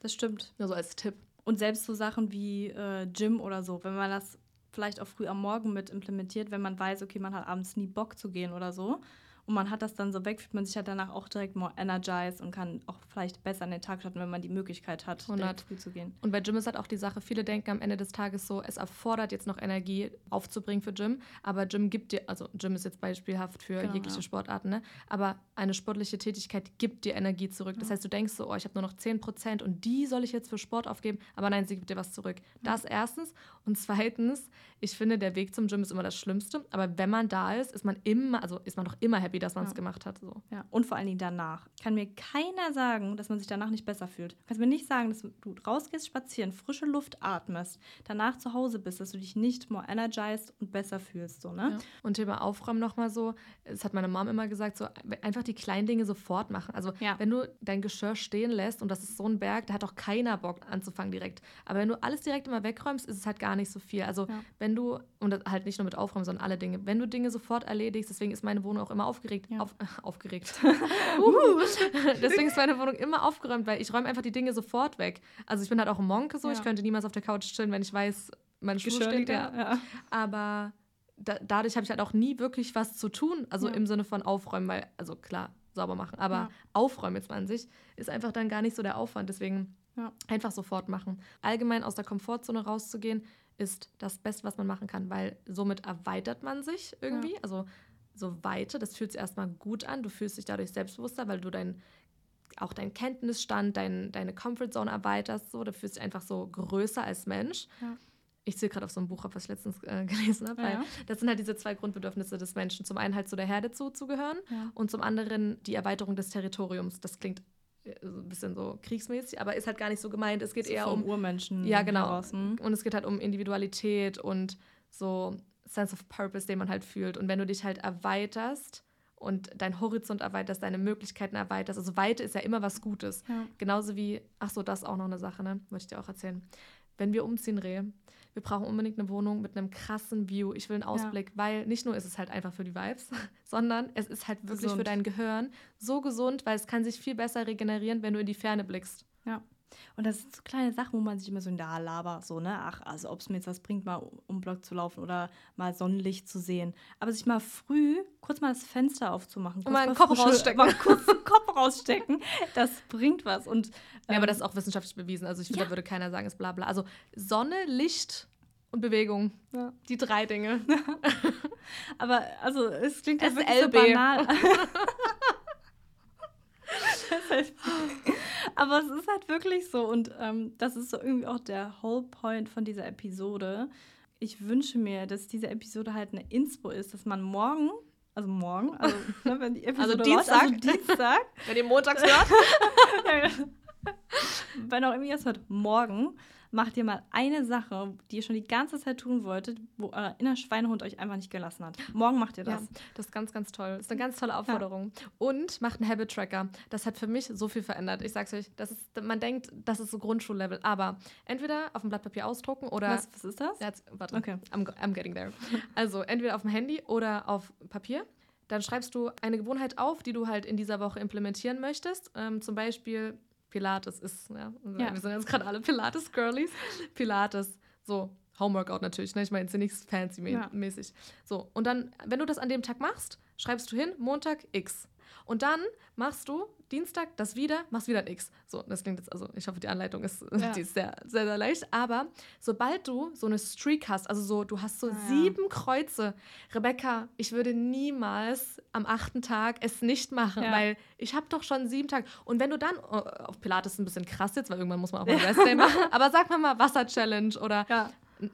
das stimmt. Nur so als Tipp. Und selbst so Sachen wie äh, Gym oder so, wenn man das vielleicht auch früh am Morgen mit implementiert, wenn man weiß, okay, man hat abends nie Bock zu gehen oder so und man hat das dann so weg, fühlt man sich ja danach auch direkt more energized und kann auch vielleicht besser an den Tag starten, wenn man die Möglichkeit hat, 100. früh zu gehen. Und bei Gym ist halt auch die Sache, viele denken am Ende des Tages so, es erfordert jetzt noch Energie aufzubringen für Gym, aber Gym gibt dir, also Gym ist jetzt beispielhaft für genau, jegliche ja. Sportarten, ne? aber eine sportliche Tätigkeit gibt dir Energie zurück. Das heißt, du denkst so, oh, ich habe nur noch 10 Prozent und die soll ich jetzt für Sport aufgeben, aber nein, sie gibt dir was zurück. Das erstens. Und zweitens, ich finde, der Weg zum Gym ist immer das Schlimmste, aber wenn man da ist, ist man immer, also ist man doch immer happy, dass man es ja. gemacht hat. So. Ja, und vor allen Dingen danach. Kann mir keiner sagen, dass man sich danach nicht besser fühlt. Du kannst mir nicht sagen, dass du rausgehst, spazieren, frische Luft atmest, danach zu Hause bist, dass du dich nicht more energized und besser fühlst. So, ne? Ja. Und Thema Aufräumen nochmal so, das hat meine Mom immer gesagt, so einfach die kleinen Dinge sofort machen. Also wenn du dein Geschirr stehen lässt und das ist so ein Berg, da hat auch keiner Bock anzufangen direkt. Aber wenn du alles direkt immer wegräumst, ist es halt gar nicht so viel. Also wenn du, und halt nicht nur mit Aufräumen, sondern alle Dinge, wenn du Dinge sofort erledigst, deswegen ist meine Wohnung auch immer aufgeregt. Ja. Auf, äh, aufgeregt. deswegen ist meine Wohnung immer aufgeräumt, weil ich räume einfach die Dinge sofort weg. Also ich bin halt auch ein Monk so, ich könnte niemals auf der Couch chillen, wenn ich weiß, mein Schuh steht da. Aber da, dadurch habe ich halt auch nie wirklich was zu tun. Also ja. im Sinne von aufräumen, weil, also klar, sauber machen. Aber ja. aufräumen jetzt mal an sich ist einfach dann gar nicht so der Aufwand. Deswegen ja. einfach sofort machen. Allgemein aus der Komfortzone rauszugehen, ist das Beste, was man machen kann, weil somit erweitert man sich irgendwie. Also so weiter, das fühlt sich erstmal gut an. Du fühlst dich dadurch selbstbewusster, weil du dein auch deinen Kenntnisstand, dein, deine Comfortzone erweiterst. So. Du fühlst dich einfach so größer als Mensch. Ja ich zähle gerade auf so ein Buch ab, was ich letztens äh, gelesen habe, ja. das sind halt diese zwei Grundbedürfnisse des Menschen. Zum einen halt zu der Herde zuzugehören ja. und zum anderen die Erweiterung des Territoriums. Das klingt äh, ein bisschen so kriegsmäßig, aber ist halt gar nicht so gemeint. Es geht so eher um Urmenschen. Ja, genau. Hm? Und es geht halt um Individualität und so Sense of Purpose, den man halt fühlt. Und wenn du dich halt erweiterst und dein Horizont erweiterst, deine Möglichkeiten erweiterst, also Weite ist ja immer was Gutes. Ja. Genauso wie, ach so, das ist auch noch eine Sache, ne? Wollte ich dir auch erzählen. Wenn wir umziehen, Reh, wir brauchen unbedingt eine Wohnung mit einem krassen View. Ich will einen Ausblick, ja. weil nicht nur ist es halt einfach für die Vibes, sondern es ist halt wirklich gesund. für dein Gehirn so gesund, weil es kann sich viel besser regenerieren, wenn du in die Ferne blickst. Ja. Und das sind so kleine Sachen, wo man sich immer so in der laber, so, ne? Ach, also ob es mir jetzt was bringt, mal um Block zu laufen oder mal Sonnenlicht zu sehen. Aber sich mal früh kurz mal das Fenster aufzumachen. Und mal einen Kopf rausstecken. Mal kurz den Kopf rausstecken, das bringt was. Und, ähm, ja, aber ähm, das ist auch wissenschaftlich bewiesen. Also ich finde, ja. da würde keiner sagen, es ist bla bla. Also Sonne, Licht und Bewegung. Ja. Die drei Dinge. aber also es klingt ja wirklich so banal. Aber es ist halt wirklich so und ähm, das ist so irgendwie auch der Whole Point von dieser Episode. Ich wünsche mir, dass diese Episode halt eine Inspo ist, dass man morgen, also morgen, also ne, wenn die Episode also Dienstag, läuft, also Dienstag. Wenn ihr montags hört, wenn auch irgendwie es hört, morgen macht ihr mal eine Sache, die ihr schon die ganze Zeit tun wolltet, wo euer inner Schweinehund euch einfach nicht gelassen hat. Morgen macht ihr das. Ja, das ist ganz, ganz toll. Das ist eine ganz tolle Aufforderung. Ja. Und macht einen Habit-Tracker. Das hat für mich so viel verändert. Ich sag's euch, das ist, man denkt, das ist so Grundschullevel. Aber entweder auf dem Blatt Papier ausdrucken oder. Was, was ist das? Jetzt, warte. Okay. I'm, I'm getting there. Also entweder auf dem Handy oder auf Papier. Dann schreibst du eine Gewohnheit auf, die du halt in dieser Woche implementieren möchtest. Ähm, zum Beispiel Pilates ist, ja, ja. wir sind jetzt gerade alle Pilates-Girlies. Pilates, so, Homeworkout natürlich, ne? Ich meine, jetzt nichts fancy-mäßig. Ja. So, und dann, wenn du das an dem Tag machst, schreibst du hin, Montag X. Und dann machst du Dienstag das wieder, machst wieder ein X. So, das klingt jetzt, also ich hoffe, die Anleitung ist, ja. die ist sehr, sehr, sehr leicht. Aber sobald du so eine Streak hast, also so, du hast so ah, sieben ja. Kreuze, Rebecca, ich würde niemals am achten Tag es nicht machen, ja. weil ich habe doch schon sieben Tage. Und wenn du dann, oh, auf Pilates ist ein bisschen krass jetzt, weil irgendwann muss man auch mal Rest Day machen, aber sag mal mal Wasser-Challenge oder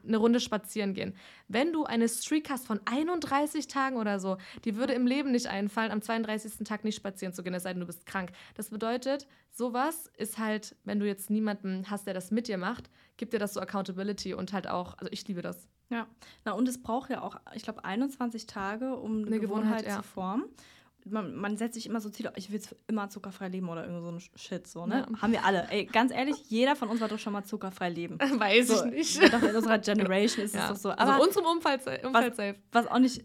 eine Runde spazieren gehen. Wenn du eine Streak hast von 31 Tagen oder so, die würde im Leben nicht einfallen, am 32. Tag nicht spazieren zu gehen, es sei denn, du bist krank. Das bedeutet, sowas ist halt, wenn du jetzt niemanden hast, der das mit dir macht, gibt dir das so Accountability und halt auch, also ich liebe das. Ja, na und es braucht ja auch, ich glaube, 21 Tage, um eine, eine Gewohnheit, Gewohnheit ja. zu formen man, man, setzt sich immer so Ziele, ich will immer zuckerfrei leben oder irgend so ein Shit, so, ne? Ja. Haben wir alle. Ey, ganz ehrlich, jeder von uns war doch schon mal zuckerfrei leben. Weiß so, ich nicht. Doch in unserer Generation ist ja. es doch so. Also Aber also unserem Umfeld, Umfeld was, safe. Was auch nicht,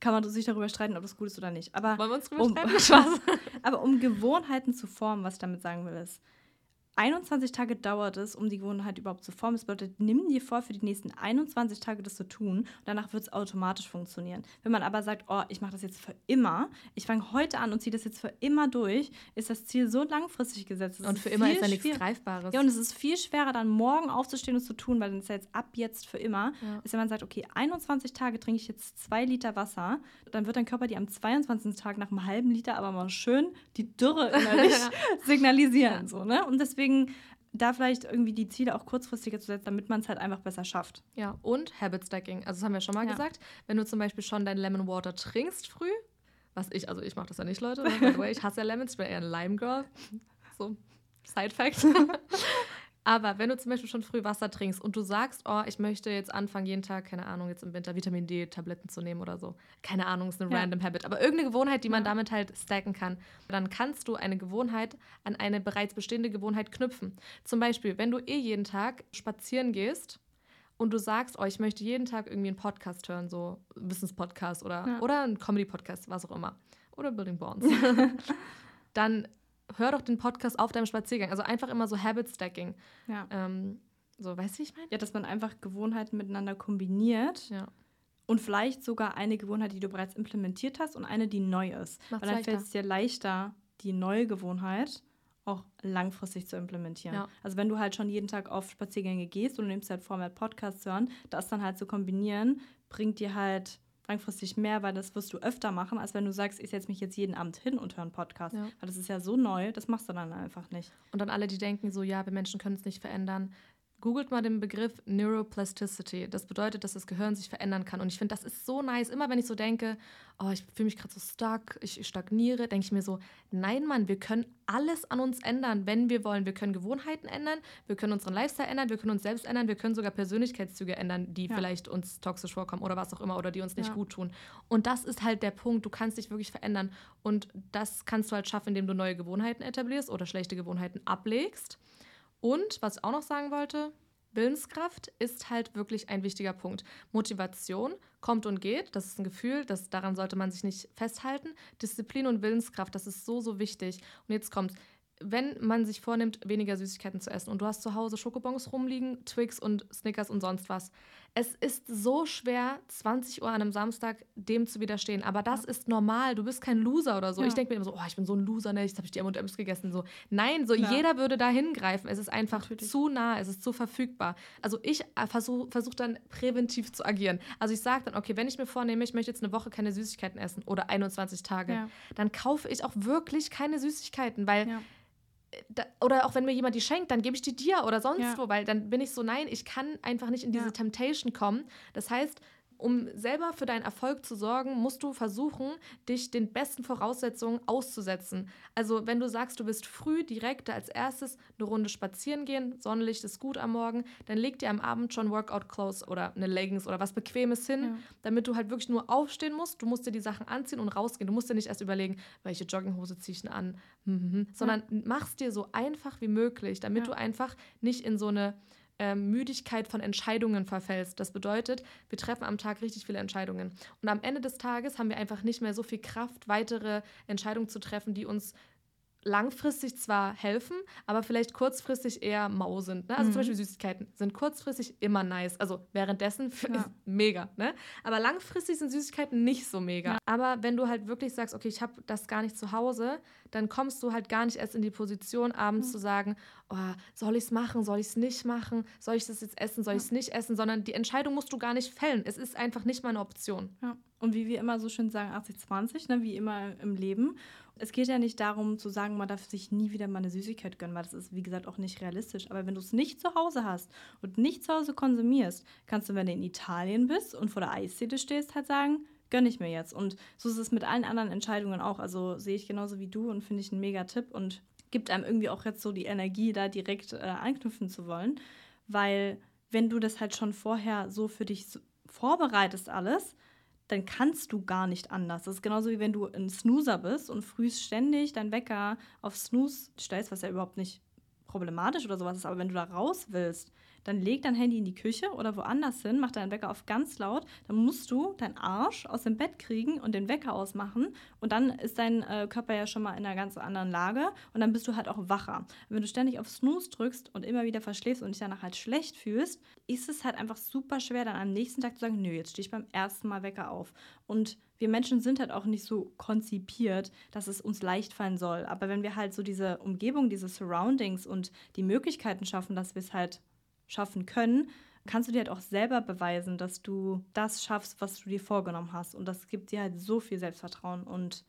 kann man sich darüber streiten, ob das gut ist oder nicht. Aber Wollen wir uns darüber um, streiten? aber um Gewohnheiten zu formen, was ich damit sagen will, ist, 21 Tage dauert es, um die Gewohnheit überhaupt zu formen. Das bedeutet, nimm dir vor, für die nächsten 21 Tage das zu tun und danach wird es automatisch funktionieren. Wenn man aber sagt, oh, ich mache das jetzt für immer, ich fange heute an und ziehe das jetzt für immer durch, ist das Ziel so langfristig gesetzt. und für immer ist ja nichts Greifbares. Ja, und es ist viel schwerer, dann morgen aufzustehen und zu tun, weil dann ist ja jetzt ab jetzt für immer. Ja. Ist, wenn man sagt, okay, 21 Tage trinke ich jetzt zwei Liter Wasser, dann wird dein Körper dir am 22. Tag nach einem halben Liter aber mal schön die Dürre innerlich signalisieren. So, ne? Und deswegen deswegen da vielleicht irgendwie die Ziele auch kurzfristiger zu setzen, damit man es halt einfach besser schafft. Ja, und Habit Stacking. Also das haben wir schon mal ja. gesagt. Wenn du zum Beispiel schon dein Lemon Water trinkst früh, was ich, also ich mache das ja nicht, Leute, by the way, ich hasse ja Lemons, ich bin eher ein Lime Girl. So, Side Fact. Aber wenn du zum Beispiel schon früh Wasser trinkst und du sagst, oh, ich möchte jetzt anfangen, jeden Tag, keine Ahnung, jetzt im Winter Vitamin D-Tabletten zu nehmen oder so. Keine Ahnung, ist eine ja. random Habit. Aber irgendeine Gewohnheit, die man ja. damit halt stacken kann. Dann kannst du eine Gewohnheit an eine bereits bestehende Gewohnheit knüpfen. Zum Beispiel, wenn du eh jeden Tag spazieren gehst und du sagst, oh, ich möchte jeden Tag irgendwie einen Podcast hören, so Wissenspodcast oder, ja. oder einen Comedy-Podcast, was auch immer. Oder Building Bonds. dann hör doch den Podcast auf deinem Spaziergang. Also einfach immer so Habit Stacking. Ja. Ähm, so, weißt du, wie ich meine? Ja, dass man einfach Gewohnheiten miteinander kombiniert. Ja. Und vielleicht sogar eine Gewohnheit, die du bereits implementiert hast und eine, die neu ist. Macht's Weil dann fällt es dir leichter, die neue Gewohnheit auch langfristig zu implementieren. Ja. Also wenn du halt schon jeden Tag auf Spaziergänge gehst und du nimmst halt vor, mit Podcasts hören, das dann halt zu kombinieren, bringt dir halt langfristig mehr, weil das wirst du öfter machen, als wenn du sagst, ich setze mich jetzt jeden Abend hin und höre einen Podcast. Ja. Weil das ist ja so neu, das machst du dann einfach nicht. Und dann alle, die denken so, ja, wir Menschen können es nicht verändern. Googelt mal den Begriff Neuroplasticity. Das bedeutet, dass das Gehirn sich verändern kann. Und ich finde, das ist so nice. Immer wenn ich so denke, oh, ich fühle mich gerade so stuck, ich stagniere, denke ich mir so, nein, Mann, wir können alles an uns ändern, wenn wir wollen. Wir können Gewohnheiten ändern, wir können unseren Lifestyle ändern, wir können uns selbst ändern, wir können sogar Persönlichkeitszüge ändern, die ja. vielleicht uns toxisch vorkommen oder was auch immer oder die uns nicht ja. gut tun. Und das ist halt der Punkt. Du kannst dich wirklich verändern. Und das kannst du halt schaffen, indem du neue Gewohnheiten etablierst oder schlechte Gewohnheiten ablegst. Und was ich auch noch sagen wollte, Willenskraft ist halt wirklich ein wichtiger Punkt. Motivation kommt und geht, das ist ein Gefühl, das, daran sollte man sich nicht festhalten. Disziplin und Willenskraft, das ist so, so wichtig. Und jetzt kommt, wenn man sich vornimmt, weniger Süßigkeiten zu essen und du hast zu Hause Schokobons rumliegen, Twix und Snickers und sonst was, es ist so schwer, 20 Uhr an einem Samstag dem zu widerstehen. Aber das ja. ist normal. Du bist kein Loser oder so. Ja. Ich denke mir immer so, oh, ich bin so ein Loser, ne? Jetzt habe ich die M&M's gegessen. So, nein, so ja. jeder würde da hingreifen. Es ist einfach Natürlich. zu nah, es ist zu verfügbar. Also ich äh, versuche versuch dann präventiv zu agieren. Also ich sage dann, okay, wenn ich mir vornehme, ich möchte jetzt eine Woche keine Süßigkeiten essen oder 21 Tage, dann kaufe ich auch wirklich keine Süßigkeiten, weil da, oder auch wenn mir jemand die schenkt, dann gebe ich die dir oder sonst ja. wo, weil dann bin ich so, nein, ich kann einfach nicht in diese ja. Temptation kommen. Das heißt, um selber für deinen Erfolg zu sorgen, musst du versuchen, dich den besten Voraussetzungen auszusetzen. Also wenn du sagst, du bist früh direkt als erstes eine Runde spazieren gehen, Sonnenlicht ist gut am Morgen, dann leg dir am Abend schon Workout Clothes oder eine Leggings oder was Bequemes hin, ja. damit du halt wirklich nur aufstehen musst. Du musst dir die Sachen anziehen und rausgehen. Du musst dir nicht erst überlegen, welche Jogginghose ziehe ich denn an, hm, hm, hm. sondern ja. mach's dir so einfach wie möglich, damit ja. du einfach nicht in so eine ähm, Müdigkeit von Entscheidungen verfällst. Das bedeutet, wir treffen am Tag richtig viele Entscheidungen. Und am Ende des Tages haben wir einfach nicht mehr so viel Kraft, weitere Entscheidungen zu treffen, die uns langfristig zwar helfen, aber vielleicht kurzfristig eher mau sind. Ne? Also mhm. zum Beispiel Süßigkeiten sind kurzfristig immer nice. Also währenddessen ja. mega. Ne? Aber langfristig sind Süßigkeiten nicht so mega. Ja. Aber wenn du halt wirklich sagst, okay, ich habe das gar nicht zu Hause, dann kommst du halt gar nicht erst in die Position, abends mhm. zu sagen, oh, soll ich es machen, soll ich es nicht machen, soll ich das jetzt essen, soll ich es nicht essen, sondern die Entscheidung musst du gar nicht fällen. Es ist einfach nicht mal eine Option. Ja. Und wie wir immer so schön sagen, 80-20, ne, wie immer im Leben. Es geht ja nicht darum zu sagen, man darf sich nie wieder mal eine Süßigkeit gönnen, weil das ist, wie gesagt, auch nicht realistisch. Aber wenn du es nicht zu Hause hast und nicht zu Hause konsumierst, kannst du, wenn du in Italien bist und vor der Eisdiele stehst, halt sagen, gönne ich mir jetzt. Und so ist es mit allen anderen Entscheidungen auch. Also sehe ich genauso wie du und finde ich einen mega Tipp und gibt einem irgendwie auch jetzt so die Energie, da direkt äh, anknüpfen zu wollen. Weil wenn du das halt schon vorher so für dich vorbereitest alles, dann kannst du gar nicht anders. Das ist genauso wie wenn du ein Snoozer bist und frühst ständig deinen Wecker auf Snooze stellst, was ja überhaupt nicht problematisch oder sowas ist, aber wenn du da raus willst, dann leg dein Handy in die Küche oder woanders hin, mach deinen Wecker auf ganz laut, dann musst du deinen Arsch aus dem Bett kriegen und den Wecker ausmachen und dann ist dein äh, Körper ja schon mal in einer ganz anderen Lage und dann bist du halt auch wacher. wenn du ständig auf Snooze drückst und immer wieder verschläfst und dich danach halt schlecht fühlst, ist es halt einfach super schwer, dann am nächsten Tag zu sagen, nö, jetzt stehe ich beim ersten Mal Wecker auf. Und wir Menschen sind halt auch nicht so konzipiert, dass es uns leicht fallen soll. Aber wenn wir halt so diese Umgebung, diese Surroundings und die Möglichkeiten schaffen, dass wir es halt schaffen können, kannst du dir halt auch selber beweisen, dass du das schaffst, was du dir vorgenommen hast. Und das gibt dir halt so viel Selbstvertrauen und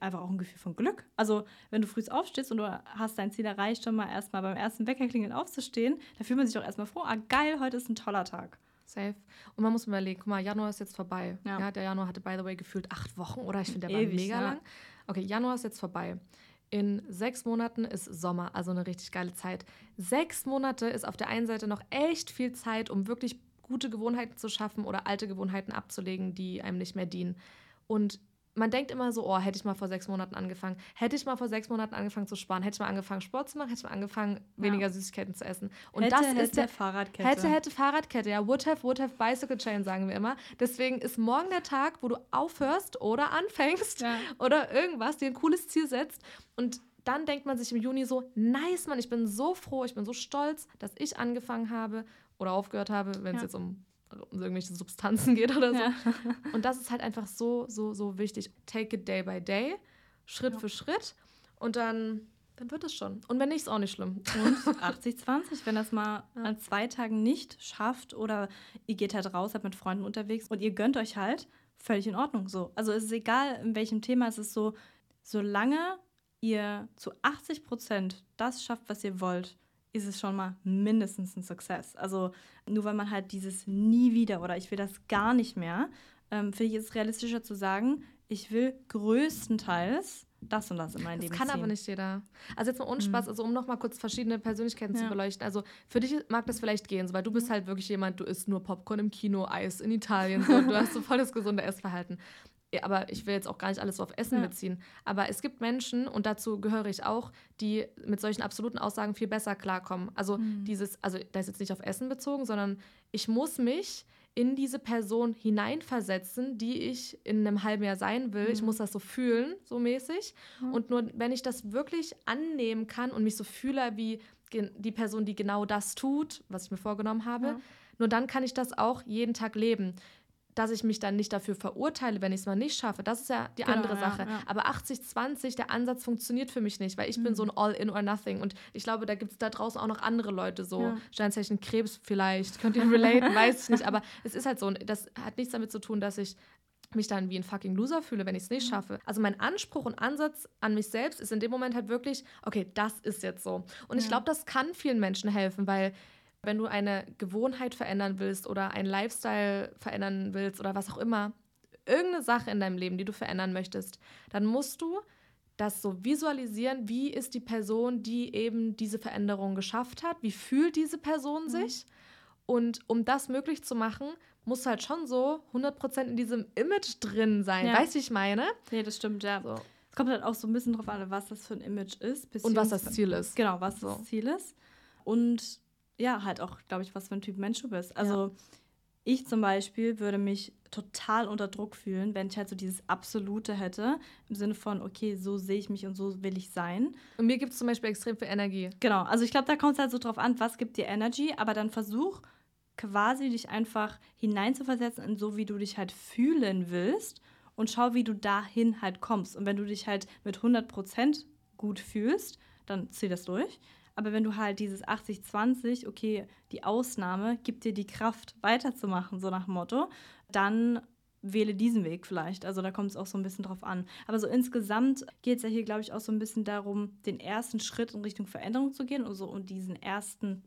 einfach auch ein Gefühl von Glück. Also, wenn du früh aufstehst und du hast dein Ziel erreicht, schon mal erstmal beim ersten Weckerklingeln aufzustehen, da fühlt man sich doch erstmal froh, ah geil, heute ist ein toller Tag. Safe. Und man muss überlegen, guck mal, Januar ist jetzt vorbei. Ja. ja der Januar hatte, by the way, gefühlt acht Wochen, oder? Ich finde, der Ewig, war mega ja. lang. Okay, Januar ist jetzt vorbei in sechs Monaten ist Sommer, also eine richtig geile Zeit. Sechs Monate ist auf der einen Seite noch echt viel Zeit, um wirklich gute Gewohnheiten zu schaffen oder alte Gewohnheiten abzulegen, die einem nicht mehr dienen. Und man denkt immer so, oh, hätte ich mal vor sechs Monaten angefangen, hätte ich mal vor sechs Monaten angefangen zu sparen, hätte ich mal angefangen Sport zu machen, hätte ich mal angefangen weniger ja. Süßigkeiten zu essen. Und hätte, das hätte, ist der Fahrradkette. Hätte, hätte Fahrradkette, ja, would have, would have bicycle chain sagen wir immer. Deswegen ist morgen der Tag, wo du aufhörst oder anfängst ja. oder irgendwas, dir ein cooles Ziel setzt und dann denkt man sich im Juni so, nice, Mann, ich bin so froh, ich bin so stolz, dass ich angefangen habe oder aufgehört habe, wenn es ja. jetzt um um irgendwelche Substanzen geht oder so. Ja. Und das ist halt einfach so, so, so wichtig. Take it day by day, Schritt ja. für Schritt und dann, dann wird es schon. Und wenn nicht, ist auch nicht schlimm. Und 80-20, wenn das mal ja. an zwei Tagen nicht schafft oder ihr geht halt raus, seid mit Freunden unterwegs und ihr gönnt euch halt, völlig in Ordnung so. Also es ist egal, in welchem Thema, es ist so, solange ihr zu 80 Prozent das schafft, was ihr wollt, ist es schon mal mindestens ein Success. Also nur weil man halt dieses nie wieder oder ich will das gar nicht mehr, ähm, finde ich es realistischer zu sagen, ich will größtenteils das und das in meinem Leben. Das kann ziehen. aber nicht jeder. Also jetzt mal ohne Spaß, mhm. also um nochmal kurz verschiedene Persönlichkeiten ja. zu beleuchten. Also für dich mag das vielleicht gehen, so, weil du bist mhm. halt wirklich jemand, du isst nur Popcorn im Kino, Eis in Italien, so, du hast so voll das gesunde Essverhalten aber ich will jetzt auch gar nicht alles so auf Essen ja. beziehen. Aber es gibt Menschen, und dazu gehöre ich auch, die mit solchen absoluten Aussagen viel besser klarkommen. Also mhm. dieses, also das ist jetzt nicht auf Essen bezogen, sondern ich muss mich in diese Person hineinversetzen, die ich in einem halben Jahr sein will. Mhm. Ich muss das so fühlen, so mäßig. Mhm. Und nur wenn ich das wirklich annehmen kann und mich so fühle wie die Person, die genau das tut, was ich mir vorgenommen habe, ja. nur dann kann ich das auch jeden Tag leben dass ich mich dann nicht dafür verurteile, wenn ich es mal nicht schaffe. Das ist ja die genau, andere Sache. Ja, ja. Aber 80-20, der Ansatz funktioniert für mich nicht, weil ich mhm. bin so ein All-in or nothing. Und ich glaube, da gibt es da draußen auch noch andere Leute, so ja. Sternzeichen Krebs vielleicht. Könnt ihr relaten, weiß ich nicht. Aber es ist halt so, das hat nichts damit zu tun, dass ich mich dann wie ein fucking Loser fühle, wenn ich es nicht mhm. schaffe. Also mein Anspruch und Ansatz an mich selbst ist in dem Moment halt wirklich, okay, das ist jetzt so. Und ich glaube, das kann vielen Menschen helfen, weil wenn du eine Gewohnheit verändern willst oder einen Lifestyle verändern willst oder was auch immer, irgendeine Sache in deinem Leben, die du verändern möchtest, dann musst du das so visualisieren, wie ist die Person, die eben diese Veränderung geschafft hat, wie fühlt diese Person mhm. sich. Und um das möglich zu machen, muss halt schon so 100% in diesem Image drin sein. Ja. Weißt du, wie ich meine? Nee, das stimmt, ja. So. Es kommt halt auch so ein bisschen drauf an, was das für ein Image ist. Und was das Ziel ist. Genau, was so. das Ziel ist. Und ja, halt auch, glaube ich, was für ein Typ Mensch du bist. Also ja. ich zum Beispiel würde mich total unter Druck fühlen, wenn ich halt so dieses Absolute hätte, im Sinne von, okay, so sehe ich mich und so will ich sein. Und mir gibt es zum Beispiel extrem viel Energie. Genau, also ich glaube, da kommt es halt so drauf an, was gibt dir Energy, aber dann versuch quasi dich einfach hineinzuversetzen in so, wie du dich halt fühlen willst und schau, wie du dahin halt kommst. Und wenn du dich halt mit 100% gut fühlst, dann zieh das durch. Aber wenn du halt dieses 80-20, okay, die Ausnahme gibt dir die Kraft weiterzumachen, so nach Motto, dann wähle diesen Weg vielleicht. Also da kommt es auch so ein bisschen drauf an. Aber so insgesamt geht es ja hier, glaube ich, auch so ein bisschen darum, den ersten Schritt in Richtung Veränderung zu gehen und so und diesen ersten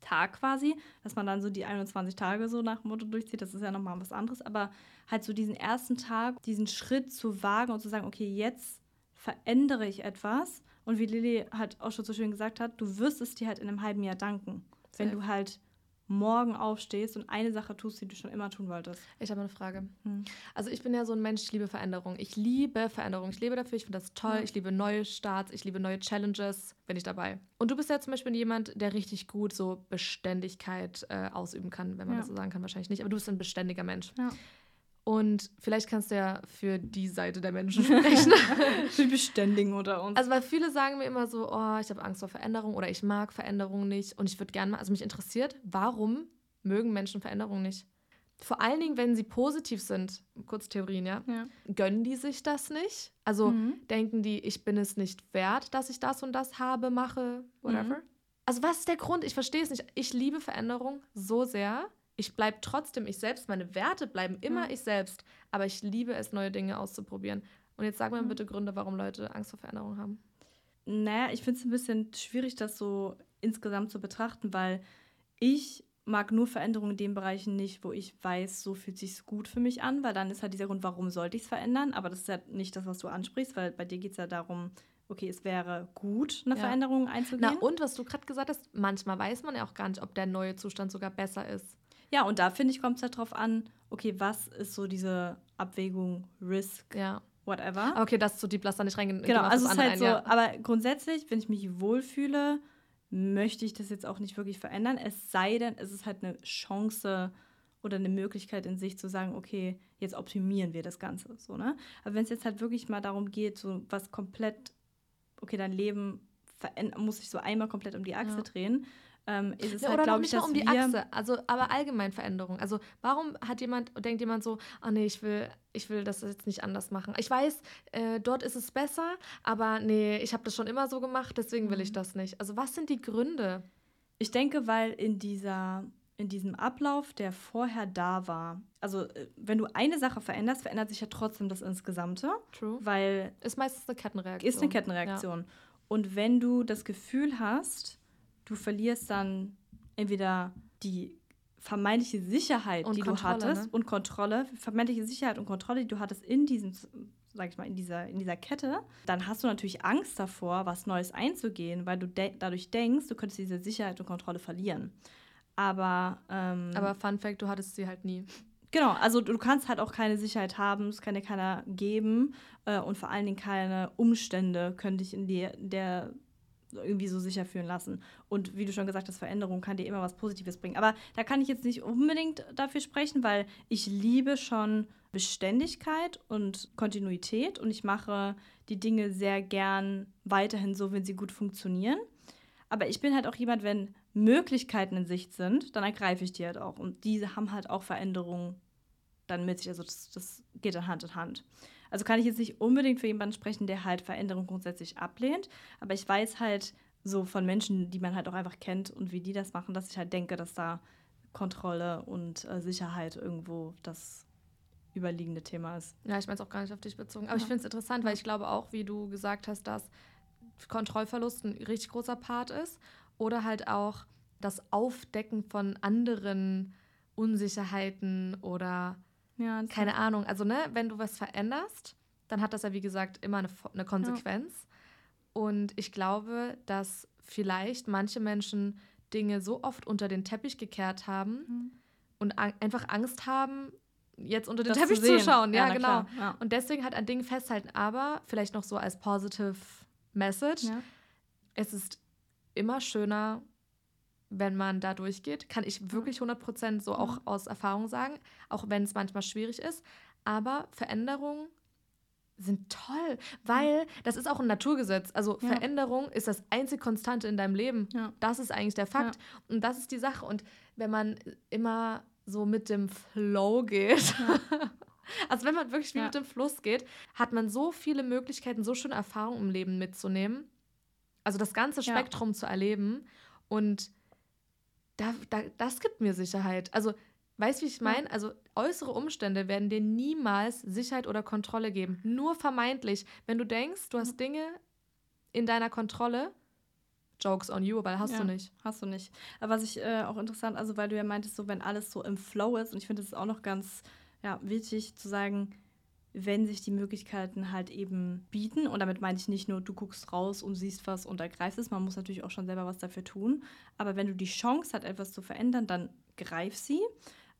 Tag quasi, dass man dann so die 21 Tage so nach Motto durchzieht, das ist ja nochmal was anderes, aber halt so diesen ersten Tag, diesen Schritt zu wagen und zu sagen, okay, jetzt verändere ich etwas und wie Lilly halt auch schon so schön gesagt hat, du wirst es dir halt in einem halben Jahr danken, Safe. wenn du halt morgen aufstehst und eine Sache tust, die du schon immer tun wolltest. Ich habe eine Frage. Hm. Also ich bin ja so ein Mensch, ich liebe Veränderung. Ich liebe Veränderung. Ich lebe dafür, ich finde das toll. Ja. Ich liebe neue Starts, ich liebe neue Challenges, bin ich dabei. Und du bist ja zum Beispiel jemand, der richtig gut so Beständigkeit äh, ausüben kann, wenn man ja. das so sagen kann, wahrscheinlich nicht. Aber du bist ein beständiger Mensch. Ja. Und vielleicht kannst du ja für die Seite der Menschen sprechen. für Beständigen unter uns. Also, weil viele sagen mir immer so, oh, ich habe Angst vor Veränderung oder ich mag Veränderung nicht. Und ich würde gerne mal, also mich interessiert, warum mögen Menschen Veränderung nicht? Vor allen Dingen, wenn sie positiv sind, kurz Theorien, ja, ja. gönnen die sich das nicht? Also mhm. denken die, ich bin es nicht wert, dass ich das und das habe, mache, whatever? Mhm. Also was ist der Grund? Ich verstehe es nicht. Ich liebe Veränderung so sehr ich bleibe trotzdem ich selbst, meine Werte bleiben immer mhm. ich selbst, aber ich liebe es, neue Dinge auszuprobieren. Und jetzt sag mir mhm. bitte Gründe, warum Leute Angst vor Veränderung haben. Naja, ich finde es ein bisschen schwierig, das so insgesamt zu betrachten, weil ich mag nur Veränderungen in den Bereichen nicht, wo ich weiß, so fühlt sich gut für mich an, weil dann ist halt dieser Grund, warum sollte ich es verändern, aber das ist ja nicht das, was du ansprichst, weil bei dir geht es ja darum, okay, es wäre gut, eine ja. Veränderung einzugehen. Na, und was du gerade gesagt hast, manchmal weiß man ja auch gar nicht, ob der neue Zustand sogar besser ist. Ja, und da finde ich, kommt es halt drauf an, okay, was ist so diese Abwägung, Risk, ja. whatever. Okay, das zu Deep Lass da nicht reingehen. Genau, also es ist halt ein, so, ja. aber grundsätzlich, wenn ich mich wohlfühle, möchte ich das jetzt auch nicht wirklich verändern. Es sei denn, es ist halt eine Chance oder eine Möglichkeit in sich zu sagen, okay, jetzt optimieren wir das Ganze. So, ne? Aber wenn es jetzt halt wirklich mal darum geht, so was komplett, okay, dein Leben muss sich so einmal komplett um die Achse ja. drehen, ähm, ist es ja, halt, glaube ich, dass um die Achse, also aber allgemein Veränderung. Also warum hat jemand, denkt jemand so, oh nee, ich will, ich will das jetzt nicht anders machen. Ich weiß, äh, dort ist es besser, aber nee, ich habe das schon immer so gemacht, deswegen will ich mhm. das nicht. Also was sind die Gründe? Ich denke, weil in dieser in diesem Ablauf, der vorher da war, also äh, wenn du eine Sache veränderst, verändert sich ja trotzdem das Insgesamte. True. Weil. Ist meistens eine Kettenreaktion. Ist eine Kettenreaktion. Ja. Und wenn du das Gefühl hast, du verlierst dann entweder die vermeintliche Sicherheit, und die Kontrolle, du hattest, ne? und Kontrolle, vermeintliche Sicherheit und Kontrolle, die du hattest in diesem, sag ich mal, in dieser, in dieser Kette, dann hast du natürlich Angst davor, was Neues einzugehen, weil du de dadurch denkst, du könntest diese Sicherheit und Kontrolle verlieren. Aber. Ähm, Aber Fun Fact, du hattest sie halt nie. Genau, also du kannst halt auch keine Sicherheit haben, es kann dir keiner geben äh, und vor allen Dingen keine Umstände können dich in, die, in der irgendwie so sicher fühlen lassen. Und wie du schon gesagt hast, Veränderung kann dir immer was Positives bringen. Aber da kann ich jetzt nicht unbedingt dafür sprechen, weil ich liebe schon Beständigkeit und Kontinuität und ich mache die Dinge sehr gern weiterhin so, wenn sie gut funktionieren. Aber ich bin halt auch jemand, wenn Möglichkeiten in Sicht sind, dann ergreife ich die halt auch. Und diese haben halt auch Veränderungen dann mit sich. Also das, das geht dann Hand in Hand. Also kann ich jetzt nicht unbedingt für jemanden sprechen, der halt Veränderung grundsätzlich ablehnt, aber ich weiß halt so von Menschen, die man halt auch einfach kennt und wie die das machen, dass ich halt denke, dass da Kontrolle und äh, Sicherheit irgendwo das überliegende Thema ist. Ja, ich meine es auch gar nicht auf dich bezogen. Aber ja. ich finde es interessant, weil ich glaube auch, wie du gesagt hast, dass Kontrollverlust ein richtig großer Part ist. Oder halt auch das Aufdecken von anderen Unsicherheiten oder ja, keine Ahnung. Also, ne, wenn du was veränderst, dann hat das ja, wie gesagt, immer eine, eine Konsequenz. Ja. Und ich glaube, dass vielleicht manche Menschen Dinge so oft unter den Teppich gekehrt haben mhm. und einfach Angst haben, jetzt unter den das Teppich zu, zu schauen. Ja, ja genau. Ja. Und deswegen halt an Dingen festhalten. Aber vielleicht noch so als positive Message. Es ist immer schöner, wenn man da durchgeht. Kann ich wirklich 100% so auch aus Erfahrung sagen, auch wenn es manchmal schwierig ist. Aber Veränderungen sind toll, weil das ist auch ein Naturgesetz. Also ja. Veränderung ist das einzig Konstante in deinem Leben. Ja. Das ist eigentlich der Fakt. Ja. Und das ist die Sache. Und wenn man immer so mit dem Flow geht, also wenn man wirklich wie mit dem Fluss geht, hat man so viele Möglichkeiten, so schöne Erfahrungen im Leben mitzunehmen. Also das ganze Spektrum zu erleben. Und da, da, das gibt mir Sicherheit. Also, weißt du, wie ich meine? Also, äußere Umstände werden dir niemals Sicherheit oder Kontrolle geben. Nur vermeintlich. Wenn du denkst, du hast Dinge in deiner Kontrolle, Jokes on you, aber hast ja, du nicht. Hast du nicht. Aber was ich äh, auch interessant, also weil du ja meintest, so wenn alles so im Flow ist, und ich finde es auch noch ganz ja, wichtig zu sagen, wenn sich die Möglichkeiten halt eben bieten. Und damit meine ich nicht nur, du guckst raus und siehst was und ergreifst es. Man muss natürlich auch schon selber was dafür tun. Aber wenn du die Chance hast, etwas zu verändern, dann greif sie.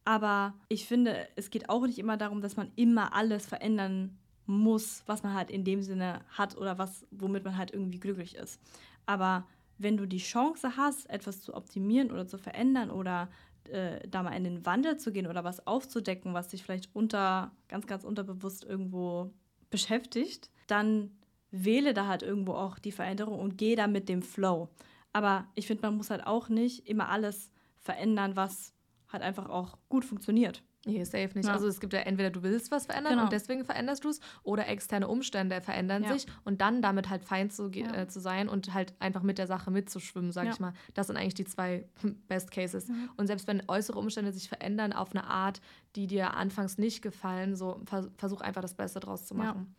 Aber ich finde, es geht auch nicht immer darum, dass man immer alles verändern muss, was man halt in dem Sinne hat oder was, womit man halt irgendwie glücklich ist. Aber wenn du die Chance hast, etwas zu optimieren oder zu verändern oder äh, da mal in den Wandel zu gehen oder was aufzudecken, was dich vielleicht unter, ganz, ganz unterbewusst irgendwo beschäftigt, dann wähle da halt irgendwo auch die Veränderung und geh da mit dem Flow. Aber ich finde, man muss halt auch nicht immer alles verändern, was halt einfach auch gut funktioniert. Nee, safe nicht. Ja. Also es gibt ja entweder du willst was verändern genau. und deswegen veränderst du es oder externe Umstände verändern ja. sich und dann damit halt fein zu, ja. äh, zu sein und halt einfach mit der Sache mitzuschwimmen, sag ich mal. Das sind eigentlich die zwei Best Cases. Und selbst wenn äußere Umstände sich verändern auf eine Art, die dir anfangs nicht gefallen, so versuch einfach das Beste draus zu machen.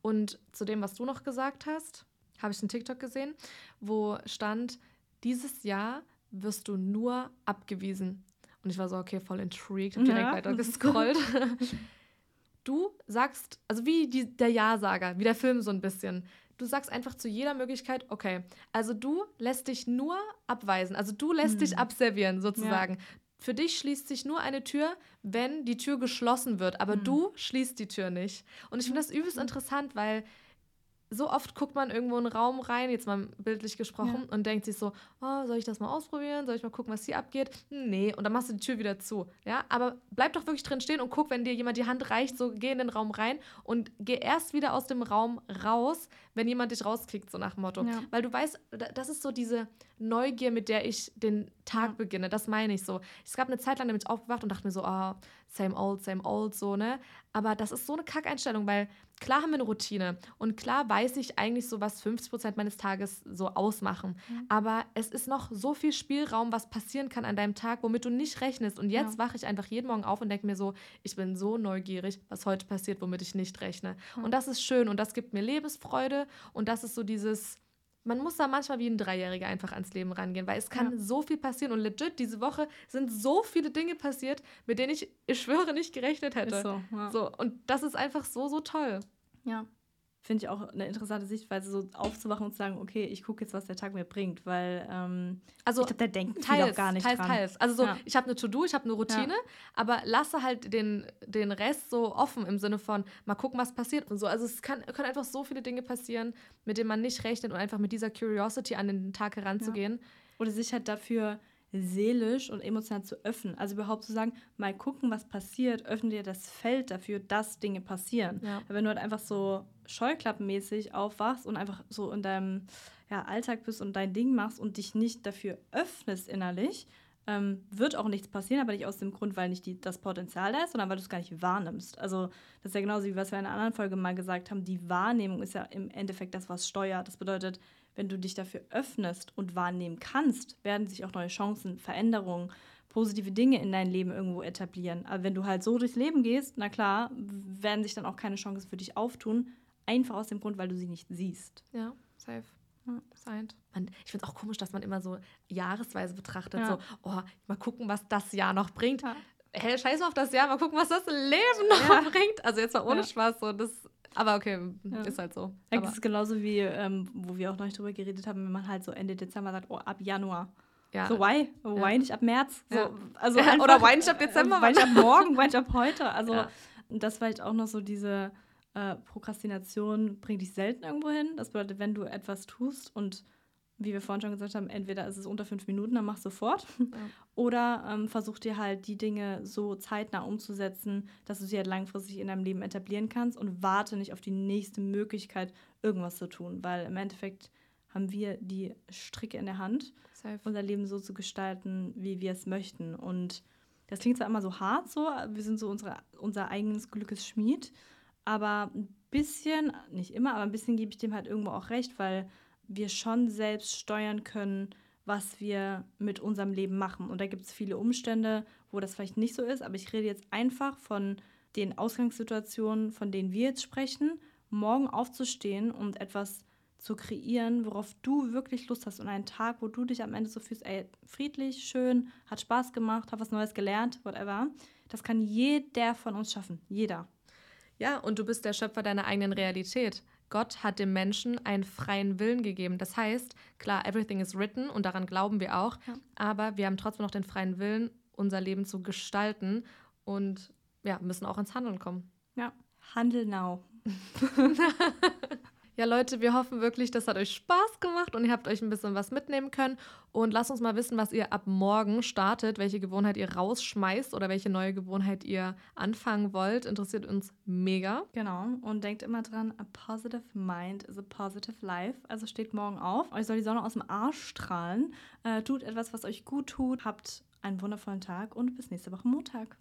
Und zu dem, was du noch gesagt hast, habe ich einen TikTok gesehen, wo stand, dieses Jahr wirst du nur abgewiesen. Und ich war so, okay, voll intrigued, hab direkt ja. weiter gescrollt. du sagst, also wie die, der Ja-Sager, wie der Film so ein bisschen. du sagst einfach zu jeder Möglichkeit, okay, also du lässt dich nur abweisen, also du lässt mhm. dich abservieren sozusagen. Ja. Für dich schließt sich nur eine Tür, wenn die Tür geschlossen wird, aber mhm. du schließt die Tür nicht. Und ich finde das übelst interessant, weil so oft guckt man irgendwo in einen Raum rein, jetzt mal bildlich gesprochen, ja. und denkt sich so, oh, soll ich das mal ausprobieren? Soll ich mal gucken, was hier abgeht? Nee, und dann machst du die Tür wieder zu. Ja, aber bleib doch wirklich drin stehen und guck, wenn dir jemand die Hand reicht, so geh in den Raum rein und geh erst wieder aus dem Raum raus, wenn jemand dich rauskickt, so nach dem Motto. Ja. Weil du weißt, das ist so diese Neugier, mit der ich den Tag ja. beginne. Das meine ich so. Es gab eine Zeit lang, da bin ich aufgewacht und dachte mir so, oh, same old, same old, so, ne? Aber das ist so eine Kackeinstellung, weil klar haben wir eine Routine und klar weiß ich eigentlich so, was 50 Prozent meines Tages so ausmachen. Mhm. Aber es ist noch so viel Spielraum, was passieren kann an deinem Tag, womit du nicht rechnest. Und jetzt ja. wache ich einfach jeden Morgen auf und denke mir so, ich bin so neugierig, was heute passiert, womit ich nicht rechne. Mhm. Und das ist schön und das gibt mir Lebensfreude und das ist so dieses man muss da manchmal wie ein Dreijähriger einfach ans Leben rangehen, weil es kann ja. so viel passieren. Und legit, diese Woche sind so viele Dinge passiert, mit denen ich, ich schwöre, nicht gerechnet hätte. So, ja. so, und das ist einfach so, so toll. Ja finde ich auch eine interessante Sichtweise, so aufzuwachen und zu sagen, okay, ich gucke jetzt, was der Tag mir bringt, weil ähm, also ich glaube, der denkt teils, auch gar nicht teils, dran. Teils. Also so, ja. ich habe eine To-Do, ich habe eine Routine, ja. aber lasse halt den, den Rest so offen im Sinne von, mal gucken, was passiert und so. Also es kann, können einfach so viele Dinge passieren, mit denen man nicht rechnet und einfach mit dieser Curiosity an den Tag heranzugehen. Ja. Oder sich halt dafür seelisch und emotional zu öffnen. Also überhaupt zu sagen, mal gucken, was passiert, öffne dir das Feld dafür, dass Dinge passieren. Ja. Wenn du halt einfach so scheuklappenmäßig aufwachst und einfach so in deinem ja, Alltag bist und dein Ding machst und dich nicht dafür öffnest innerlich, ähm, wird auch nichts passieren, aber nicht aus dem Grund, weil nicht die, das Potenzial da ist, sondern weil du es gar nicht wahrnimmst. Also das ist ja genauso wie was wir in einer anderen Folge mal gesagt haben, die Wahrnehmung ist ja im Endeffekt das, was steuert. Das bedeutet, wenn du dich dafür öffnest und wahrnehmen kannst, werden sich auch neue Chancen, Veränderungen, positive Dinge in dein Leben irgendwo etablieren. Aber wenn du halt so durchs Leben gehst, na klar, werden sich dann auch keine Chancen für dich auftun. Einfach aus dem Grund, weil du sie nicht siehst. Ja, safe. Ja, Man, ich finde es auch komisch, dass man immer so jahresweise betrachtet, ja. so, oh, mal gucken, was das Jahr noch bringt. Ja. Hey, scheiß auf das Jahr, mal gucken, was das Leben noch ja. bringt. Also jetzt mal ohne Spaß, so, das aber okay, ja. ist halt so. Das ist genauso wie, ähm, wo wir auch noch nicht drüber geredet haben, wenn man halt so Ende Dezember sagt, oh, ab Januar. Ja. So, why? Why ja. nicht ab März? So, also einfach, Oder why nicht ab Dezember? Why nicht ab morgen? Why nicht ab heute? Also, das war halt auch noch so diese äh, Prokrastination bringt dich selten irgendwo hin. Das bedeutet, wenn du etwas tust und wie wir vorhin schon gesagt haben, entweder ist es unter fünf Minuten, dann mach sofort. Ja. Oder ähm, versuch dir halt die Dinge so zeitnah umzusetzen, dass du sie halt langfristig in deinem Leben etablieren kannst und warte nicht auf die nächste Möglichkeit, irgendwas zu tun. Weil im Endeffekt haben wir die Stricke in der Hand, Safe. unser Leben so zu gestalten, wie wir es möchten. Und das klingt zwar immer so hart so, wir sind so unsere, unser eigenes Glückes Schmied, aber ein bisschen, nicht immer, aber ein bisschen gebe ich dem halt irgendwo auch recht, weil wir schon selbst steuern können, was wir mit unserem Leben machen. Und da gibt es viele Umstände, wo das vielleicht nicht so ist, aber ich rede jetzt einfach von den Ausgangssituationen, von denen wir jetzt sprechen, morgen aufzustehen und etwas zu kreieren, worauf du wirklich Lust hast und einen Tag, wo du dich am Ende so fühlst, ey, friedlich, schön, hat Spaß gemacht, hat was Neues gelernt, whatever. Das kann jeder von uns schaffen, jeder. Ja, und du bist der Schöpfer deiner eigenen Realität. Gott hat dem Menschen einen freien Willen gegeben. Das heißt, klar, everything is written und daran glauben wir auch, ja. aber wir haben trotzdem noch den freien Willen, unser Leben zu gestalten und ja, müssen auch ins Handeln kommen. Ja, handel now. Ja, Leute, wir hoffen wirklich, das hat euch Spaß gemacht und ihr habt euch ein bisschen was mitnehmen können. Und lasst uns mal wissen, was ihr ab morgen startet, welche Gewohnheit ihr rausschmeißt oder welche neue Gewohnheit ihr anfangen wollt. Interessiert uns mega. Genau. Und denkt immer dran, a positive mind is a positive life. Also steht morgen auf. Euch soll die Sonne aus dem Arsch strahlen. Äh, tut etwas, was euch gut tut. Habt einen wundervollen Tag und bis nächste Woche Montag.